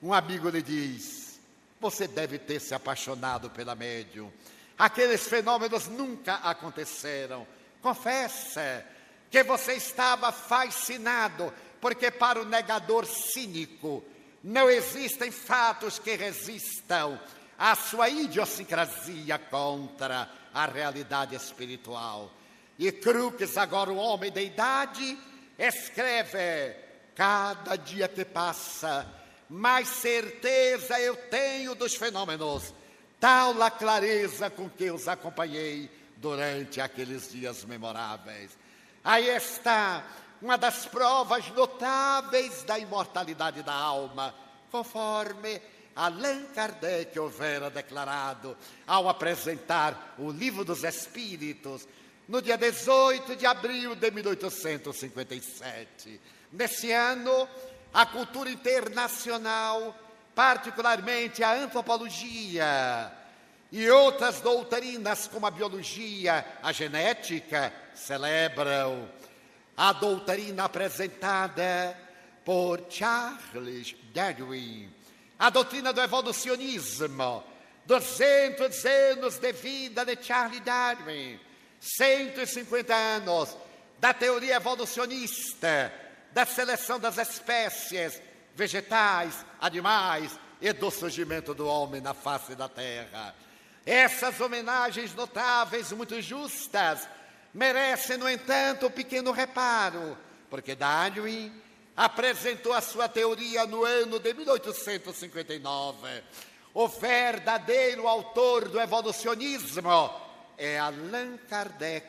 S1: um amigo lhe diz: Você deve ter se apaixonado pela médium. Aqueles fenômenos nunca aconteceram. Confessa que você estava fascinado, porque para o negador cínico, não existem fatos que resistam à sua idiosincrasia contra a realidade espiritual. E Crookes, agora o homem da idade, escreve: cada dia que passa, mais certeza eu tenho dos fenômenos, tal a clareza com que os acompanhei durante aqueles dias memoráveis. Aí está uma das provas notáveis da imortalidade da alma, conforme Allan Kardec houvera declarado ao apresentar o Livro dos Espíritos no dia 18 de abril de 1857. Nesse ano, a cultura internacional, particularmente a antropologia e outras doutrinas como a biologia, a genética, celebram a doutrina apresentada por Charles Darwin, a doutrina do evolucionismo, 200 anos de vida de Charles Darwin, 150 anos da teoria evolucionista, da seleção das espécies vegetais, animais e do surgimento do homem na face da terra. Essas homenagens notáveis, muito justas, merece, no entanto, um pequeno reparo, porque Darwin apresentou a sua teoria no ano de 1859. O verdadeiro autor do evolucionismo é Allan Kardec,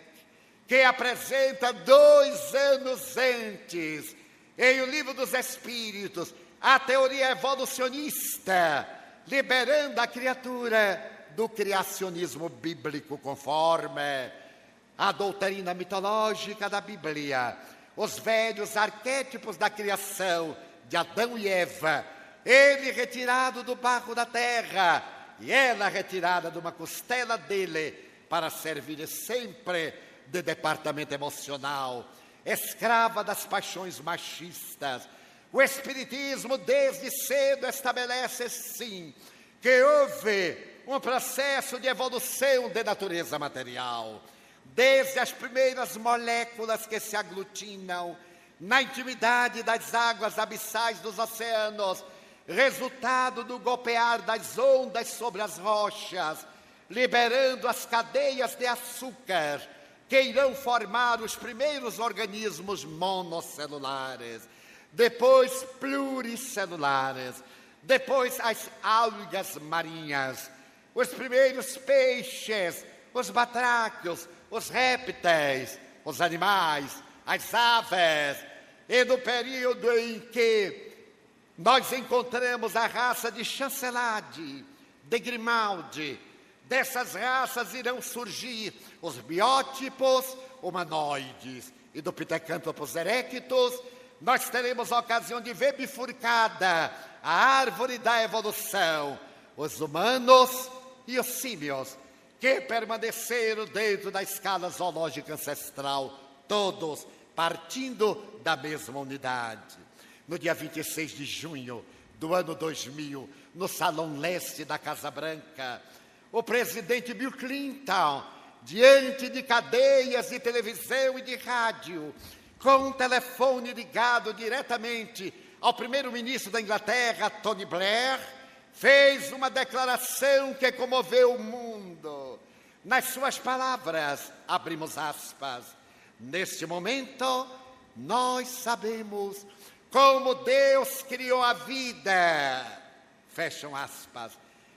S1: que apresenta dois anos antes, em O Livro dos Espíritos, a teoria evolucionista, liberando a criatura do criacionismo bíblico, conforme a doutrina mitológica da Bíblia, os velhos arquétipos da criação de Adão e Eva, ele retirado do barro da terra e ela retirada de uma costela dele para servir sempre de departamento emocional, escrava das paixões machistas. O Espiritismo, desde cedo, estabelece, sim, que houve um processo de evolução de natureza material, desde as primeiras moléculas que se aglutinam na intimidade das águas abissais dos oceanos, resultado do golpear das ondas sobre as rochas, liberando as cadeias de açúcar que irão formar os primeiros organismos monocelulares, depois pluricelulares, depois as algas marinhas, os primeiros peixes, os batráquios, os répteis, os animais, as aves, e no período em que nós encontramos a raça de Chancelade, de Grimaldi, dessas raças irão surgir os biótipos humanoides. E do Pithecanthropus erectus, nós teremos a ocasião de ver bifurcada a árvore da evolução, os humanos e os símios, que permaneceram dentro da escala zoológica ancestral, todos partindo da mesma unidade. No dia 26 de junho do ano 2000, no Salão Leste da Casa Branca, o presidente Bill Clinton, diante de cadeias de televisão e de rádio, com um telefone ligado diretamente ao primeiro-ministro da Inglaterra, Tony Blair, fez uma declaração que comoveu o mundo. Nas suas palavras, abrimos aspas, neste momento, nós sabemos como Deus criou a vida. Fecham aspas.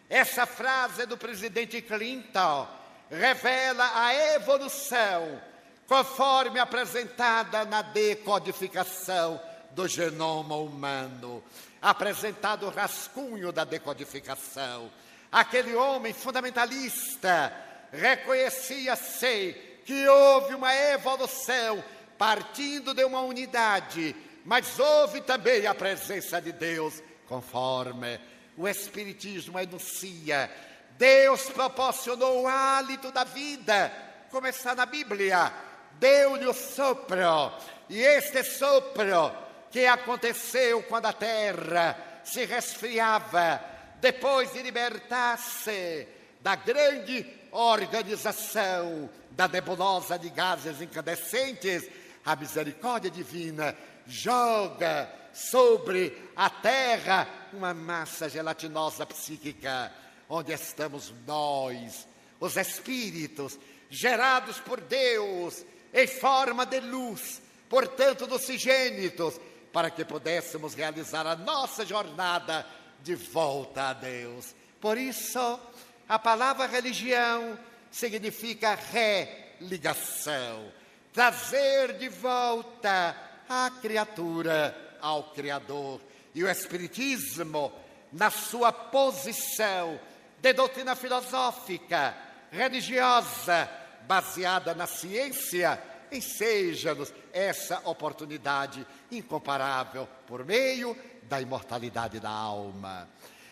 S1: Essa frase do presidente Clinton revela a evolução conforme apresentada na decodificação do genoma humano, apresentado o rascunho da decodificação. Aquele homem fundamentalista reconhecia-se que houve uma evolução partindo de uma unidade, mas houve também a presença de Deus, conforme o Espiritismo enuncia, Deus proporcionou o hálito da vida, como está na Bíblia, deu-lhe o sopro, e este sopro que aconteceu quando a terra se resfriava, depois de libertar-se da grande organização da nebulosa de gases incandescentes, a misericórdia divina joga sobre a terra uma massa gelatinosa psíquica, onde estamos nós, os espíritos, gerados por Deus em forma de luz, portanto, docigênitos, para que pudéssemos realizar a nossa jornada de volta a Deus. Por isso, a palavra religião significa religação, trazer de volta a criatura ao Criador. E o Espiritismo, na sua posição de doutrina filosófica, religiosa, baseada na ciência, enseja-nos essa oportunidade incomparável por meio da imortalidade da alma.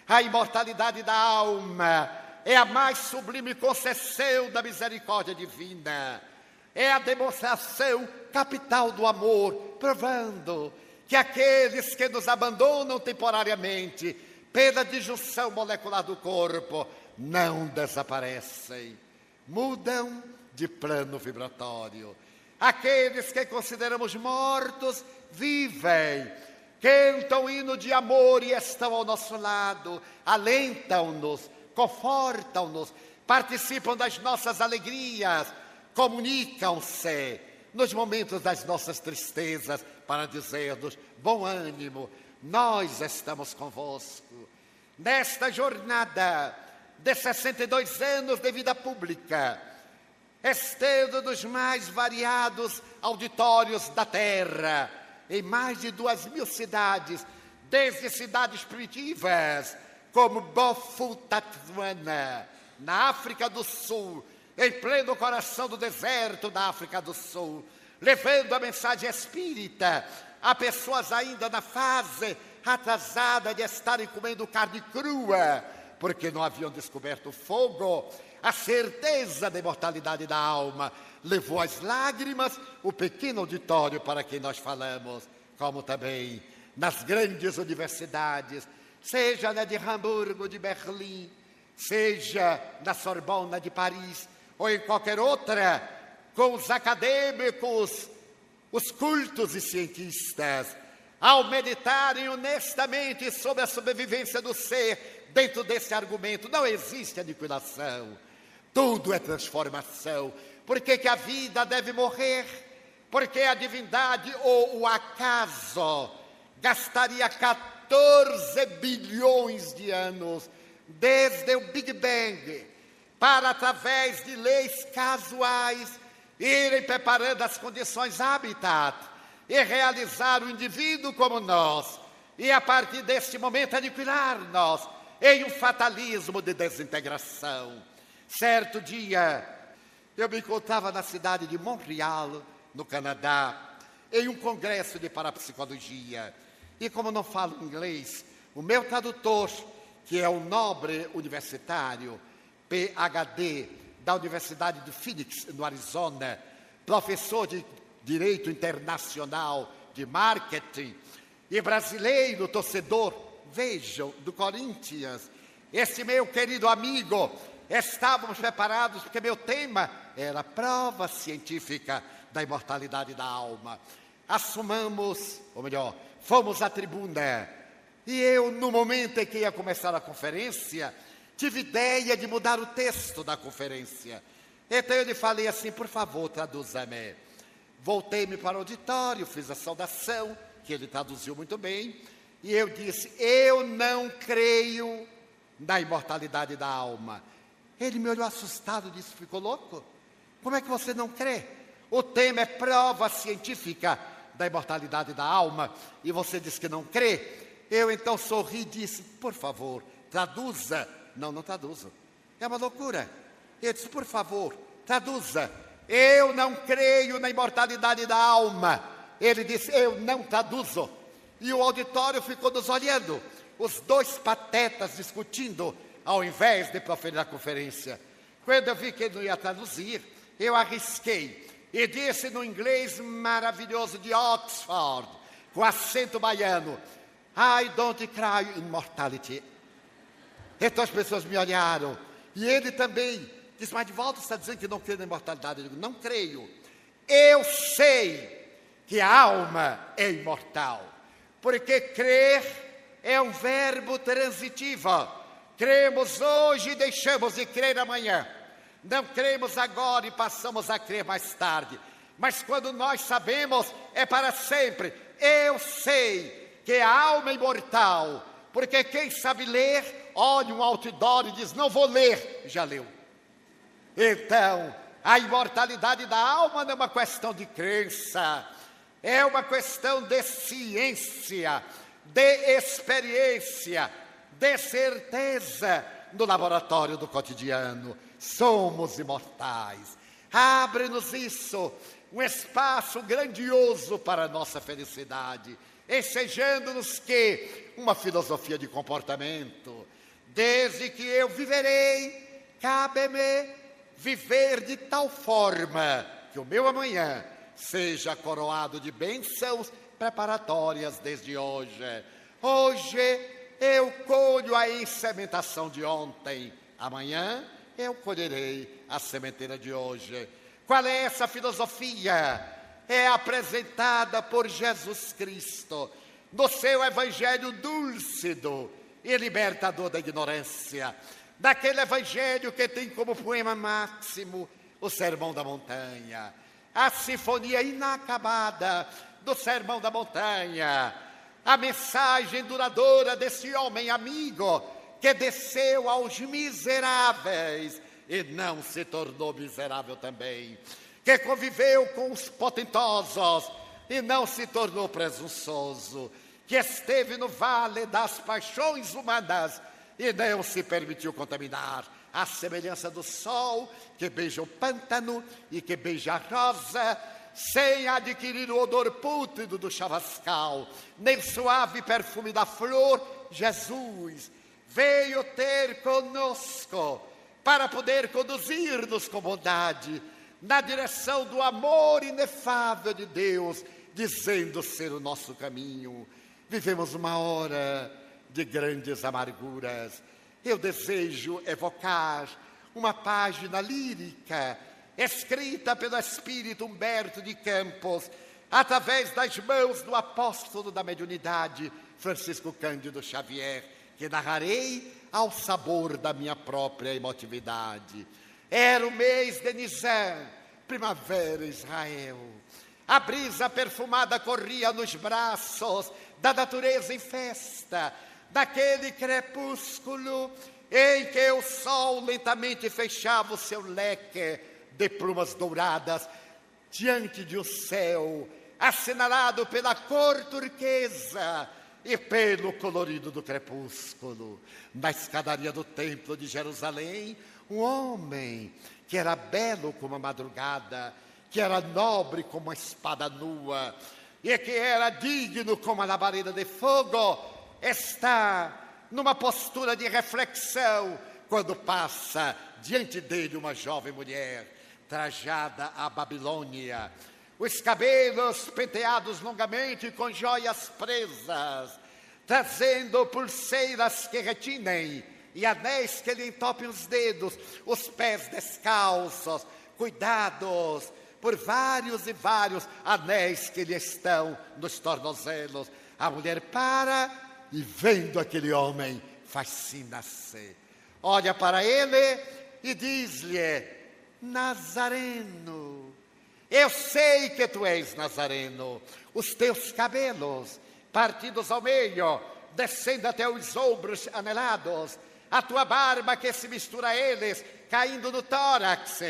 S1: A imortalidade da alma é a mais sublime concessão da misericórdia divina. É a demonstração capital do amor, provando que aqueles que nos abandonam temporariamente pela disjunção molecular do corpo não desaparecem, mudam de plano vibratório. Aqueles que consideramos mortos vivem, cantam hino de amor e estão ao nosso lado, alentam-nos, confortam-nos, participam das nossas alegrias, comunicam-se nos momentos das nossas tristezas, para dizer-nos: bom ânimo, nós estamos convosco. Nesta jornada de 62 anos de vida pública, estendo nos mais variados auditórios da terra, em mais de duas mil cidades, desde cidades primitivas, como Bofutatuana, na África do Sul, em pleno coração do deserto da África do Sul, levando a mensagem espírita a pessoas ainda na fase atrasada de estarem comendo carne crua, porque não haviam descoberto fogo, a certeza da imortalidade da alma levou às lágrimas o pequeno auditório para quem nós falamos, como também nas grandes universidades, seja na de Hamburgo, de Berlim, seja na Sorbonne de Paris ou em qualquer outra, com os acadêmicos, os cultos e cientistas, ao meditarem honestamente sobre a sobrevivência do ser dentro desse argumento, não existe aniquilação, tudo é transformação. Por que, que a vida deve morrer? Porque a divindade ou o acaso gastaria 14 bilhões de anos desde o Big Bang para, através de leis casuais, irem preparando as condições habitat e realizar o indivíduo como nós, e a partir deste momento aniquilar-nos em um fatalismo de desintegração. Certo dia, eu me encontrava na cidade de Montreal, no Canadá, em um congresso de parapsicologia. E como não falo inglês, o meu tradutor, que é um nobre universitário, PhD, da Universidade de Phoenix, no Arizona, professor de Direito Internacional de Marketing, e brasileiro torcedor, vejam, do Corinthians, esse meu querido amigo, Estávamos preparados porque meu tema era prova científica da imortalidade da alma. Assumamos, ou melhor, fomos à tribuna. E eu, no momento em que ia começar a conferência, tive ideia de mudar o texto da conferência. Então eu lhe falei assim: por favor, traduza-me. Voltei-me para o auditório, fiz a saudação, que ele traduziu muito bem, e eu disse: Eu não creio na imortalidade da alma. Ele me olhou assustado e disse: Ficou louco? Como é que você não crê? O tema é prova científica da imortalidade da alma e você diz que não crê. Eu então sorri e disse: Por favor, traduza. Não, não traduzo. É uma loucura. Eu disse: Por favor, traduza. Eu não creio na imortalidade da alma. Ele disse: Eu não traduzo. E o auditório ficou nos olhando, os dois patetas discutindo ao invés de proferir a conferência. Quando eu vi que ele não ia traduzir, eu arrisquei e disse no inglês maravilhoso de Oxford, com acento baiano: I don't cry immortality. Então as pessoas me olharam e ele também disse: Mas de volta está dizendo que não crê na imortalidade? Eu digo: Não creio. Eu sei que a alma é imortal, porque crer é um verbo transitivo Cremos hoje e deixamos de crer amanhã. Não cremos agora e passamos a crer mais tarde. Mas quando nós sabemos, é para sempre. Eu sei que a alma é imortal, porque quem sabe ler, olha um outdoor e diz: Não vou ler, já leu. Então, a imortalidade da alma não é uma questão de crença, é uma questão de ciência, de experiência de certeza no laboratório do cotidiano. Somos imortais. Abre-nos isso, um espaço grandioso para a nossa felicidade, ensejando-nos que uma filosofia de comportamento, desde que eu viverei, cabe-me viver de tal forma que o meu amanhã seja coroado de bênçãos preparatórias desde hoje. Hoje eu colho a insementação de ontem, amanhã eu colherei a sementeira de hoje. Qual é essa filosofia? É apresentada por Jesus Cristo no seu evangelho dúlcido e libertador da ignorância, daquele evangelho que tem como poema máximo o Sermão da Montanha, a sinfonia inacabada do Sermão da Montanha a mensagem duradoura desse homem amigo que desceu aos miseráveis e não se tornou miserável também, que conviveu com os potentosos e não se tornou presunçoso, que esteve no vale das paixões humanas e não se permitiu contaminar, à semelhança do sol que beija o pântano e que beija a rosa, sem adquirir o odor pútrido do chavascal, nem suave perfume da flor, Jesus veio ter conosco para poder conduzir-nos com bondade na direção do amor inefável de Deus, dizendo ser o nosso caminho. Vivemos uma hora de grandes amarguras. Eu desejo evocar uma página lírica escrita pelo espírito Humberto de Campos, através das mãos do apóstolo da mediunidade, Francisco Cândido Xavier, que narrarei ao sabor da minha própria emotividade. Era o mês de Nisan, primavera Israel. A brisa perfumada corria nos braços da natureza em festa, daquele crepúsculo em que o sol lentamente fechava o seu leque de plumas douradas diante de um céu assinalado pela cor turquesa e pelo colorido do crepúsculo. Na escadaria do templo de Jerusalém, um homem que era belo como a madrugada, que era nobre como a espada nua e que era digno como a labareda de fogo, está numa postura de reflexão quando passa diante dele uma jovem mulher trajada à Babilônia, os cabelos penteados longamente com joias presas, trazendo pulseiras que retinem e anéis que lhe entopem os dedos, os pés descalços, cuidados por vários e vários anéis que lhe estão nos tornozelos. A mulher para e, vendo aquele homem, fascina-se. Olha para ele e diz-lhe: Nazareno, eu sei que tu és Nazareno, os teus cabelos partidos ao meio, descendo até os ombros anelados, a tua barba que se mistura a eles, caindo no tórax.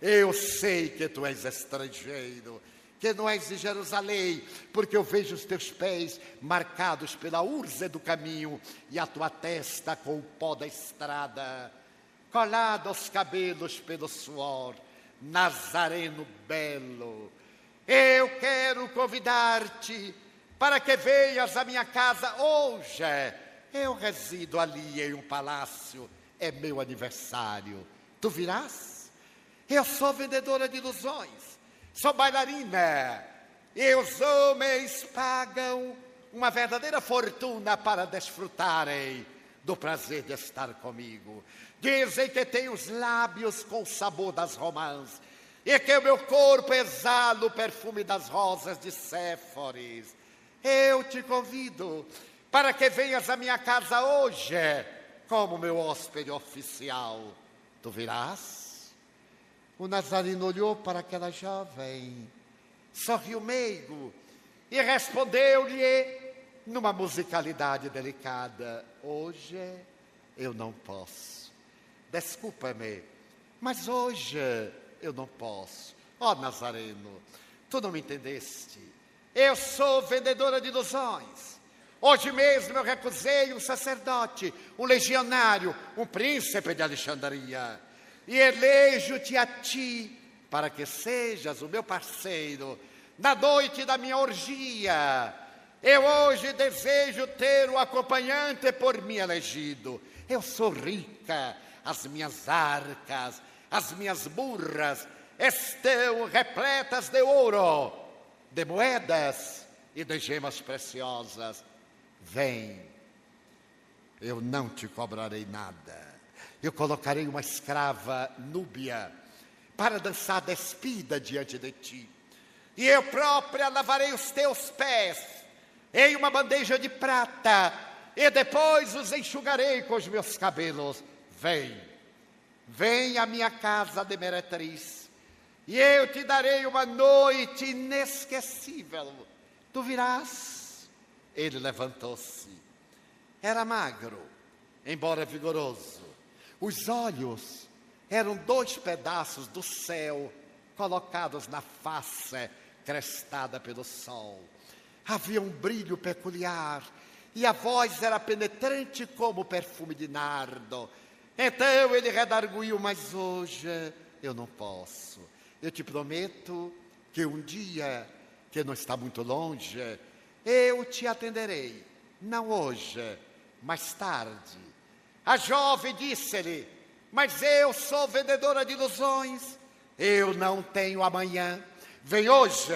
S1: Eu sei que tu és estrangeiro, que não és de Jerusalém, porque eu vejo os teus pés marcados pela urze do caminho e a tua testa com o pó da estrada, colado aos cabelos pelo suor, Nazareno belo. Eu quero convidar-te para que venhas à minha casa hoje eu resido ali em um palácio, é meu aniversário. Tu virás? Eu sou vendedora de ilusões, sou bailarina, e os homens pagam uma verdadeira fortuna para desfrutarem do prazer de estar comigo. Dizem que tenho os lábios com o sabor das romãs e que o meu corpo exala o perfume das rosas de Séforis. Eu te convido para que venhas à minha casa hoje como meu hóspede oficial. Tu virás? O Nazareno olhou para aquela jovem, sorriu meigo e respondeu-lhe numa musicalidade delicada: Hoje eu não posso. Desculpa-me, mas hoje eu não posso. Ó oh, Nazareno, tu não me entendeste. Eu sou vendedora de ilusões. Hoje mesmo eu recusei um sacerdote, um legionário, um príncipe de Alexandria, e elejo-te a ti para que sejas o meu parceiro na noite da minha orgia. Eu hoje desejo ter o acompanhante por mim elegido. Eu sou rica, as minhas arcas, as minhas burras estão repletas de ouro, de moedas e de gemas preciosas. Vem, eu não te cobrarei nada. Eu colocarei uma escrava núbia para dançar despida diante de ti. E eu própria lavarei os teus pés em uma bandeja de prata, e depois os enxugarei com os meus cabelos. Vem, vem à minha casa de meretriz, e eu te darei uma noite inesquecível. Tu virás ele levantou-se. Era magro, embora vigoroso. Os olhos eram dois pedaços do céu colocados na face crestada pelo sol. Havia um brilho peculiar e a voz era penetrante como perfume de nardo. Então ele redarguiu, mas hoje eu não posso. Eu te prometo que um dia, que não está muito longe, eu te atenderei. Não hoje, mais tarde. A jovem disse-lhe: Mas eu sou vendedora de ilusões. Eu não tenho amanhã. Vem hoje.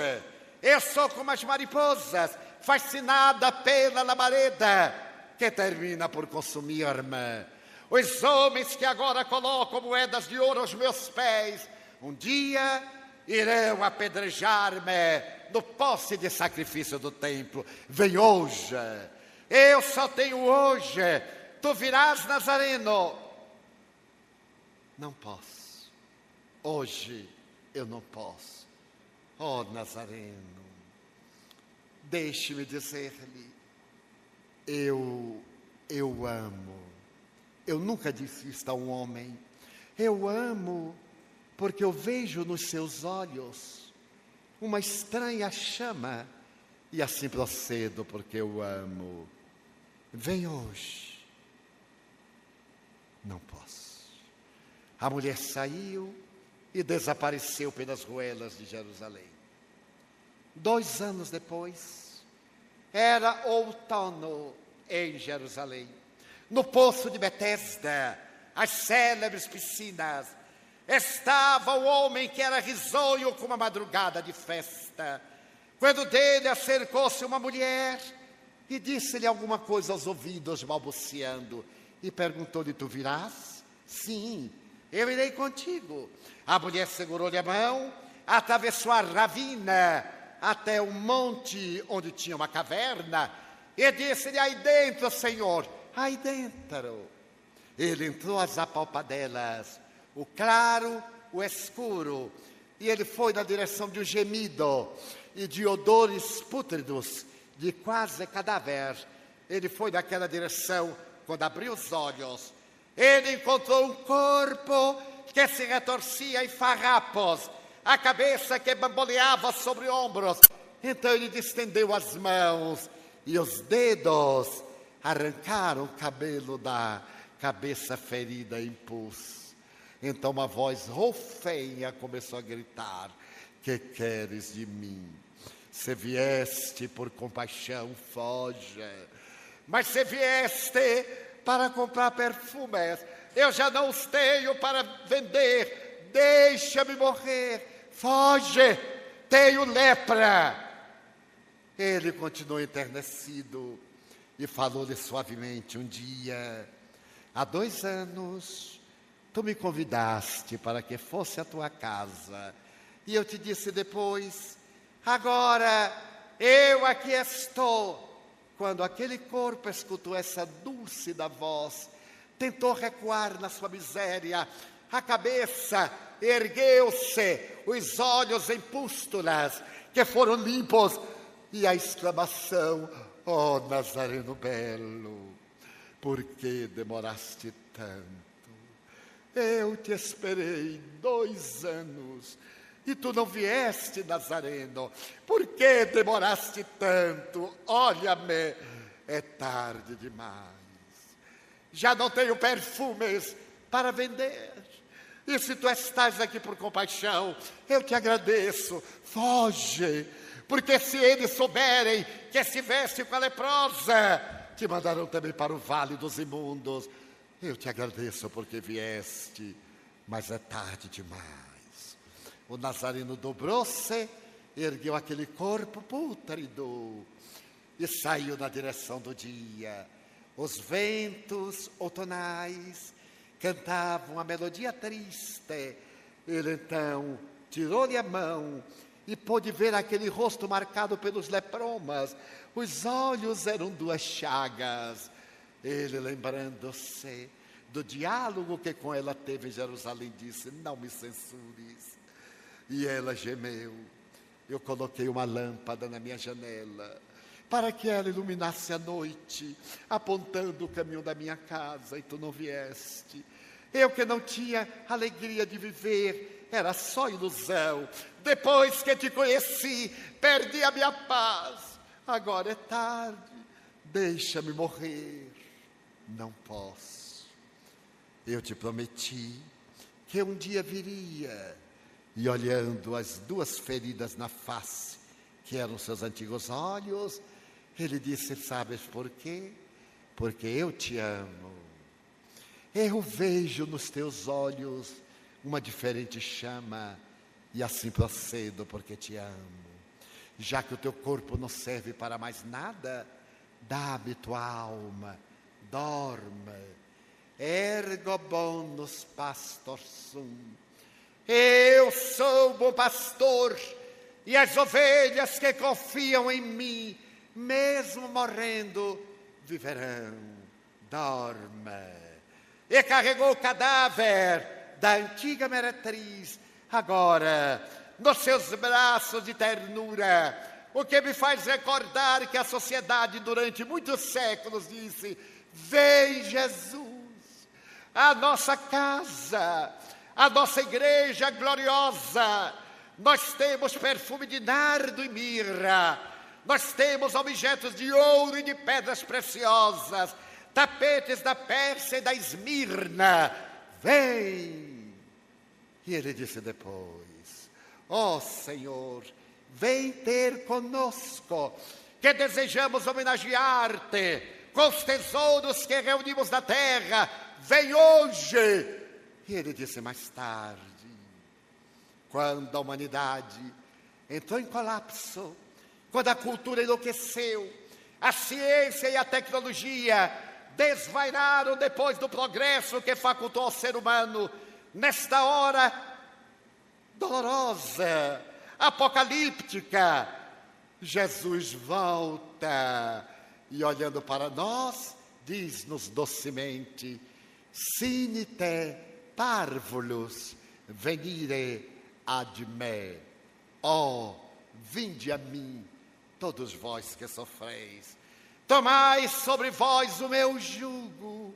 S1: Eu sou como as mariposas, fascinada pela labareda, que termina por consumir-me. Os homens que agora colocam moedas de ouro aos meus pés, um dia irão apedrejar-me no posse de sacrifício do templo. Vem hoje. Eu só tenho hoje. Tu virás, Nazareno. Não posso. Hoje eu não posso. Oh, Nazareno, deixe-me dizer-lhe, eu, eu amo. Eu nunca disse isto a um homem. Eu amo porque eu vejo nos seus olhos uma estranha chama e assim procedo porque eu amo. Vem hoje. Não posso. A mulher saiu e desapareceu pelas ruelas de Jerusalém. Dois anos depois, era outono em Jerusalém. No poço de Betesda, as célebres piscinas, estava o homem que era risonho como uma madrugada de festa. Quando dele acercou-se uma mulher e disse-lhe alguma coisa aos ouvidos, balbuciando, e perguntou-lhe: Tu virás? Sim, eu irei contigo. A mulher segurou-lhe a mão, atravessou a ravina até o monte onde tinha uma caverna e disse-lhe: Aí dentro, Senhor, aí dentro. Ele entrou às apalpadelas, o claro, o escuro, e ele foi na direção de um gemido e de odores pútridos, de quase cadáver. Ele foi naquela direção quando abriu os olhos. Ele encontrou um corpo que se retorcia em farrapos, a cabeça que bamboleava sobre ombros. Então ele distendeu as mãos e os dedos arrancaram o cabelo da cabeça ferida em pus. Então uma voz rofenha começou a gritar: Que queres de mim? Se vieste por compaixão, foge. Mas se vieste para comprar perfumes, eu já não os tenho para vender. Deixa-me morrer. Foge. Tenho lepra. Ele continuou enternecido e falou-lhe suavemente: Um dia, há dois anos, tu me convidaste para que fosse à tua casa. E eu te disse depois: Agora eu aqui estou. Quando aquele corpo escutou essa dúlcida voz, tentou recuar na sua miséria, a cabeça ergueu-se, os olhos em pústulas que foram limpos, e a exclamação: Oh Nazareno Belo, por que demoraste tanto? Eu te esperei dois anos e tu não vieste, Nazareno. Por que demoraste tanto? Olha-me, é tarde demais já não tenho perfumes para vender. E se tu estás aqui por compaixão, eu te agradeço. Foge, porque se eles souberem que estiveste com a leprosa, te mandarão também para o vale dos imundos. Eu te agradeço porque vieste, mas é tarde demais. O Nazareno dobrou-se, ergueu aquele corpo pútrido e saiu na direção do dia. Os ventos outonais cantavam a melodia triste. Ele então tirou-lhe a mão e pôde ver aquele rosto marcado pelos lepromas. Os olhos eram duas chagas. Ele, lembrando-se do diálogo que com ela teve em Jerusalém, disse: Não me censures. E ela gemeu. Eu coloquei uma lâmpada na minha janela para que ela iluminasse a noite, apontando o caminho da minha casa, e tu não vieste. Eu que não tinha alegria de viver, era só ilusão. Depois que te conheci, perdi a minha paz. Agora é tarde, deixa-me morrer. Não posso. Eu te prometi que um dia viria, e olhando as duas feridas na face, que eram seus antigos olhos, ele disse: Sabes por quê? Porque eu te amo. Eu vejo nos teus olhos uma diferente chama, e assim procedo porque te amo. Já que o teu corpo não serve para mais nada, dá-me tua alma, dorme. Ergo bonus pastor sum. Eu sou bom pastor, e as ovelhas que confiam em mim mesmo morrendo, viverão. Dorme. E carregou o cadáver da antiga meretriz, agora nos seus braços de ternura, o que me faz recordar que a sociedade durante muitos séculos disse: Vem Jesus, a nossa casa, a nossa igreja gloriosa, nós temos perfume de nardo e mirra nós temos objetos de ouro e de pedras preciosas, tapetes da Pérsia e da Esmirna. Vem! E ele disse depois: Ó oh, Senhor, vem ter conosco, que desejamos homenagear-te com os tesouros que reunimos na terra. Vem hoje! E ele disse mais tarde, quando a humanidade entrou em colapso, quando a cultura enlouqueceu, a ciência e a tecnologia desvairaram depois do progresso que facultou ao ser humano, nesta hora dolorosa, apocalíptica, Jesus volta e olhando para nós, diz-nos docemente: Sinite parvulus venire ad me. Oh, vinde a mim todos vós que sofreis. Tomai sobre vós o meu jugo,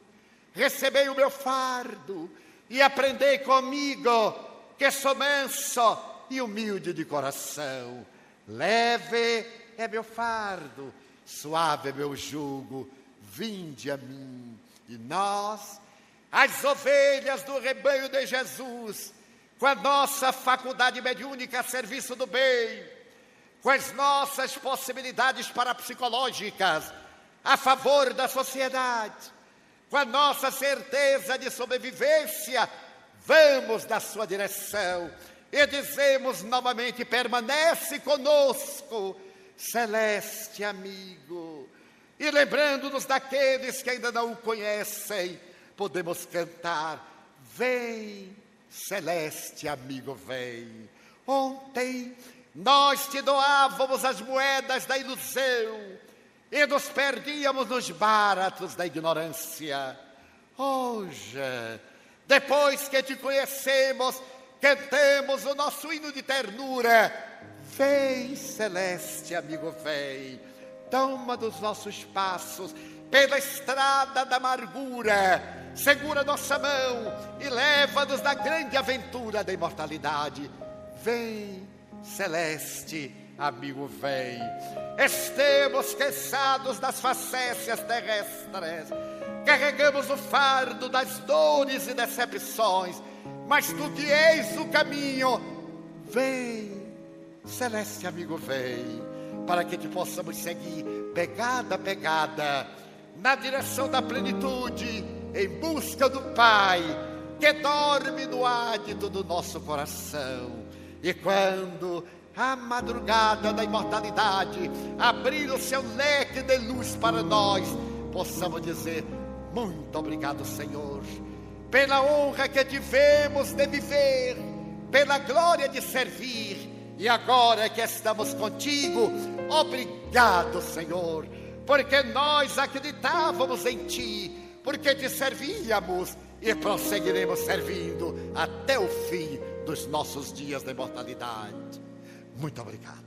S1: recebei o meu fardo e aprendei comigo, que sou manso e humilde de coração. Leve é meu fardo, suave é meu jugo, vinde a mim. E nós, as ovelhas do rebanho de Jesus, com a nossa faculdade mediúnica a serviço do bem, com as nossas possibilidades parapsicológicas a favor da sociedade, com a nossa certeza de sobrevivência, vamos na sua direção e dizemos novamente: permanece conosco, celeste amigo. E lembrando-nos daqueles que ainda não o conhecem, podemos cantar: Vem, celeste amigo, vem. Ontem nós te doávamos as moedas da ilusão e nos perdíamos nos baratos da ignorância. Hoje, depois que te conhecemos, cantemos o nosso hino de ternura. Vem, celeste amigo, vem, toma dos nossos passos pela estrada da amargura, segura nossa mão e leva-nos na grande aventura da imortalidade. Vem, celeste, amigo vem. Estemos cansados das facécias terrestres, carregamos o fardo das dores e decepções, mas tu que és o caminho, vem, celeste amigo, vem, para que te possamos seguir pegada a pegada, na direção da plenitude, em busca do Pai, que dorme no ádito do nosso coração. E quando a madrugada da imortalidade abrir o seu leque de luz para nós, possamos dizer: Muito obrigado, Senhor, pela honra que tivemos de viver, pela glória de servir, e agora que estamos contigo, obrigado, Senhor, porque nós acreditávamos em Ti, porque te servíamos e prosseguiremos servindo até o fim dos nossos dias de mortalidade. Muito obrigado.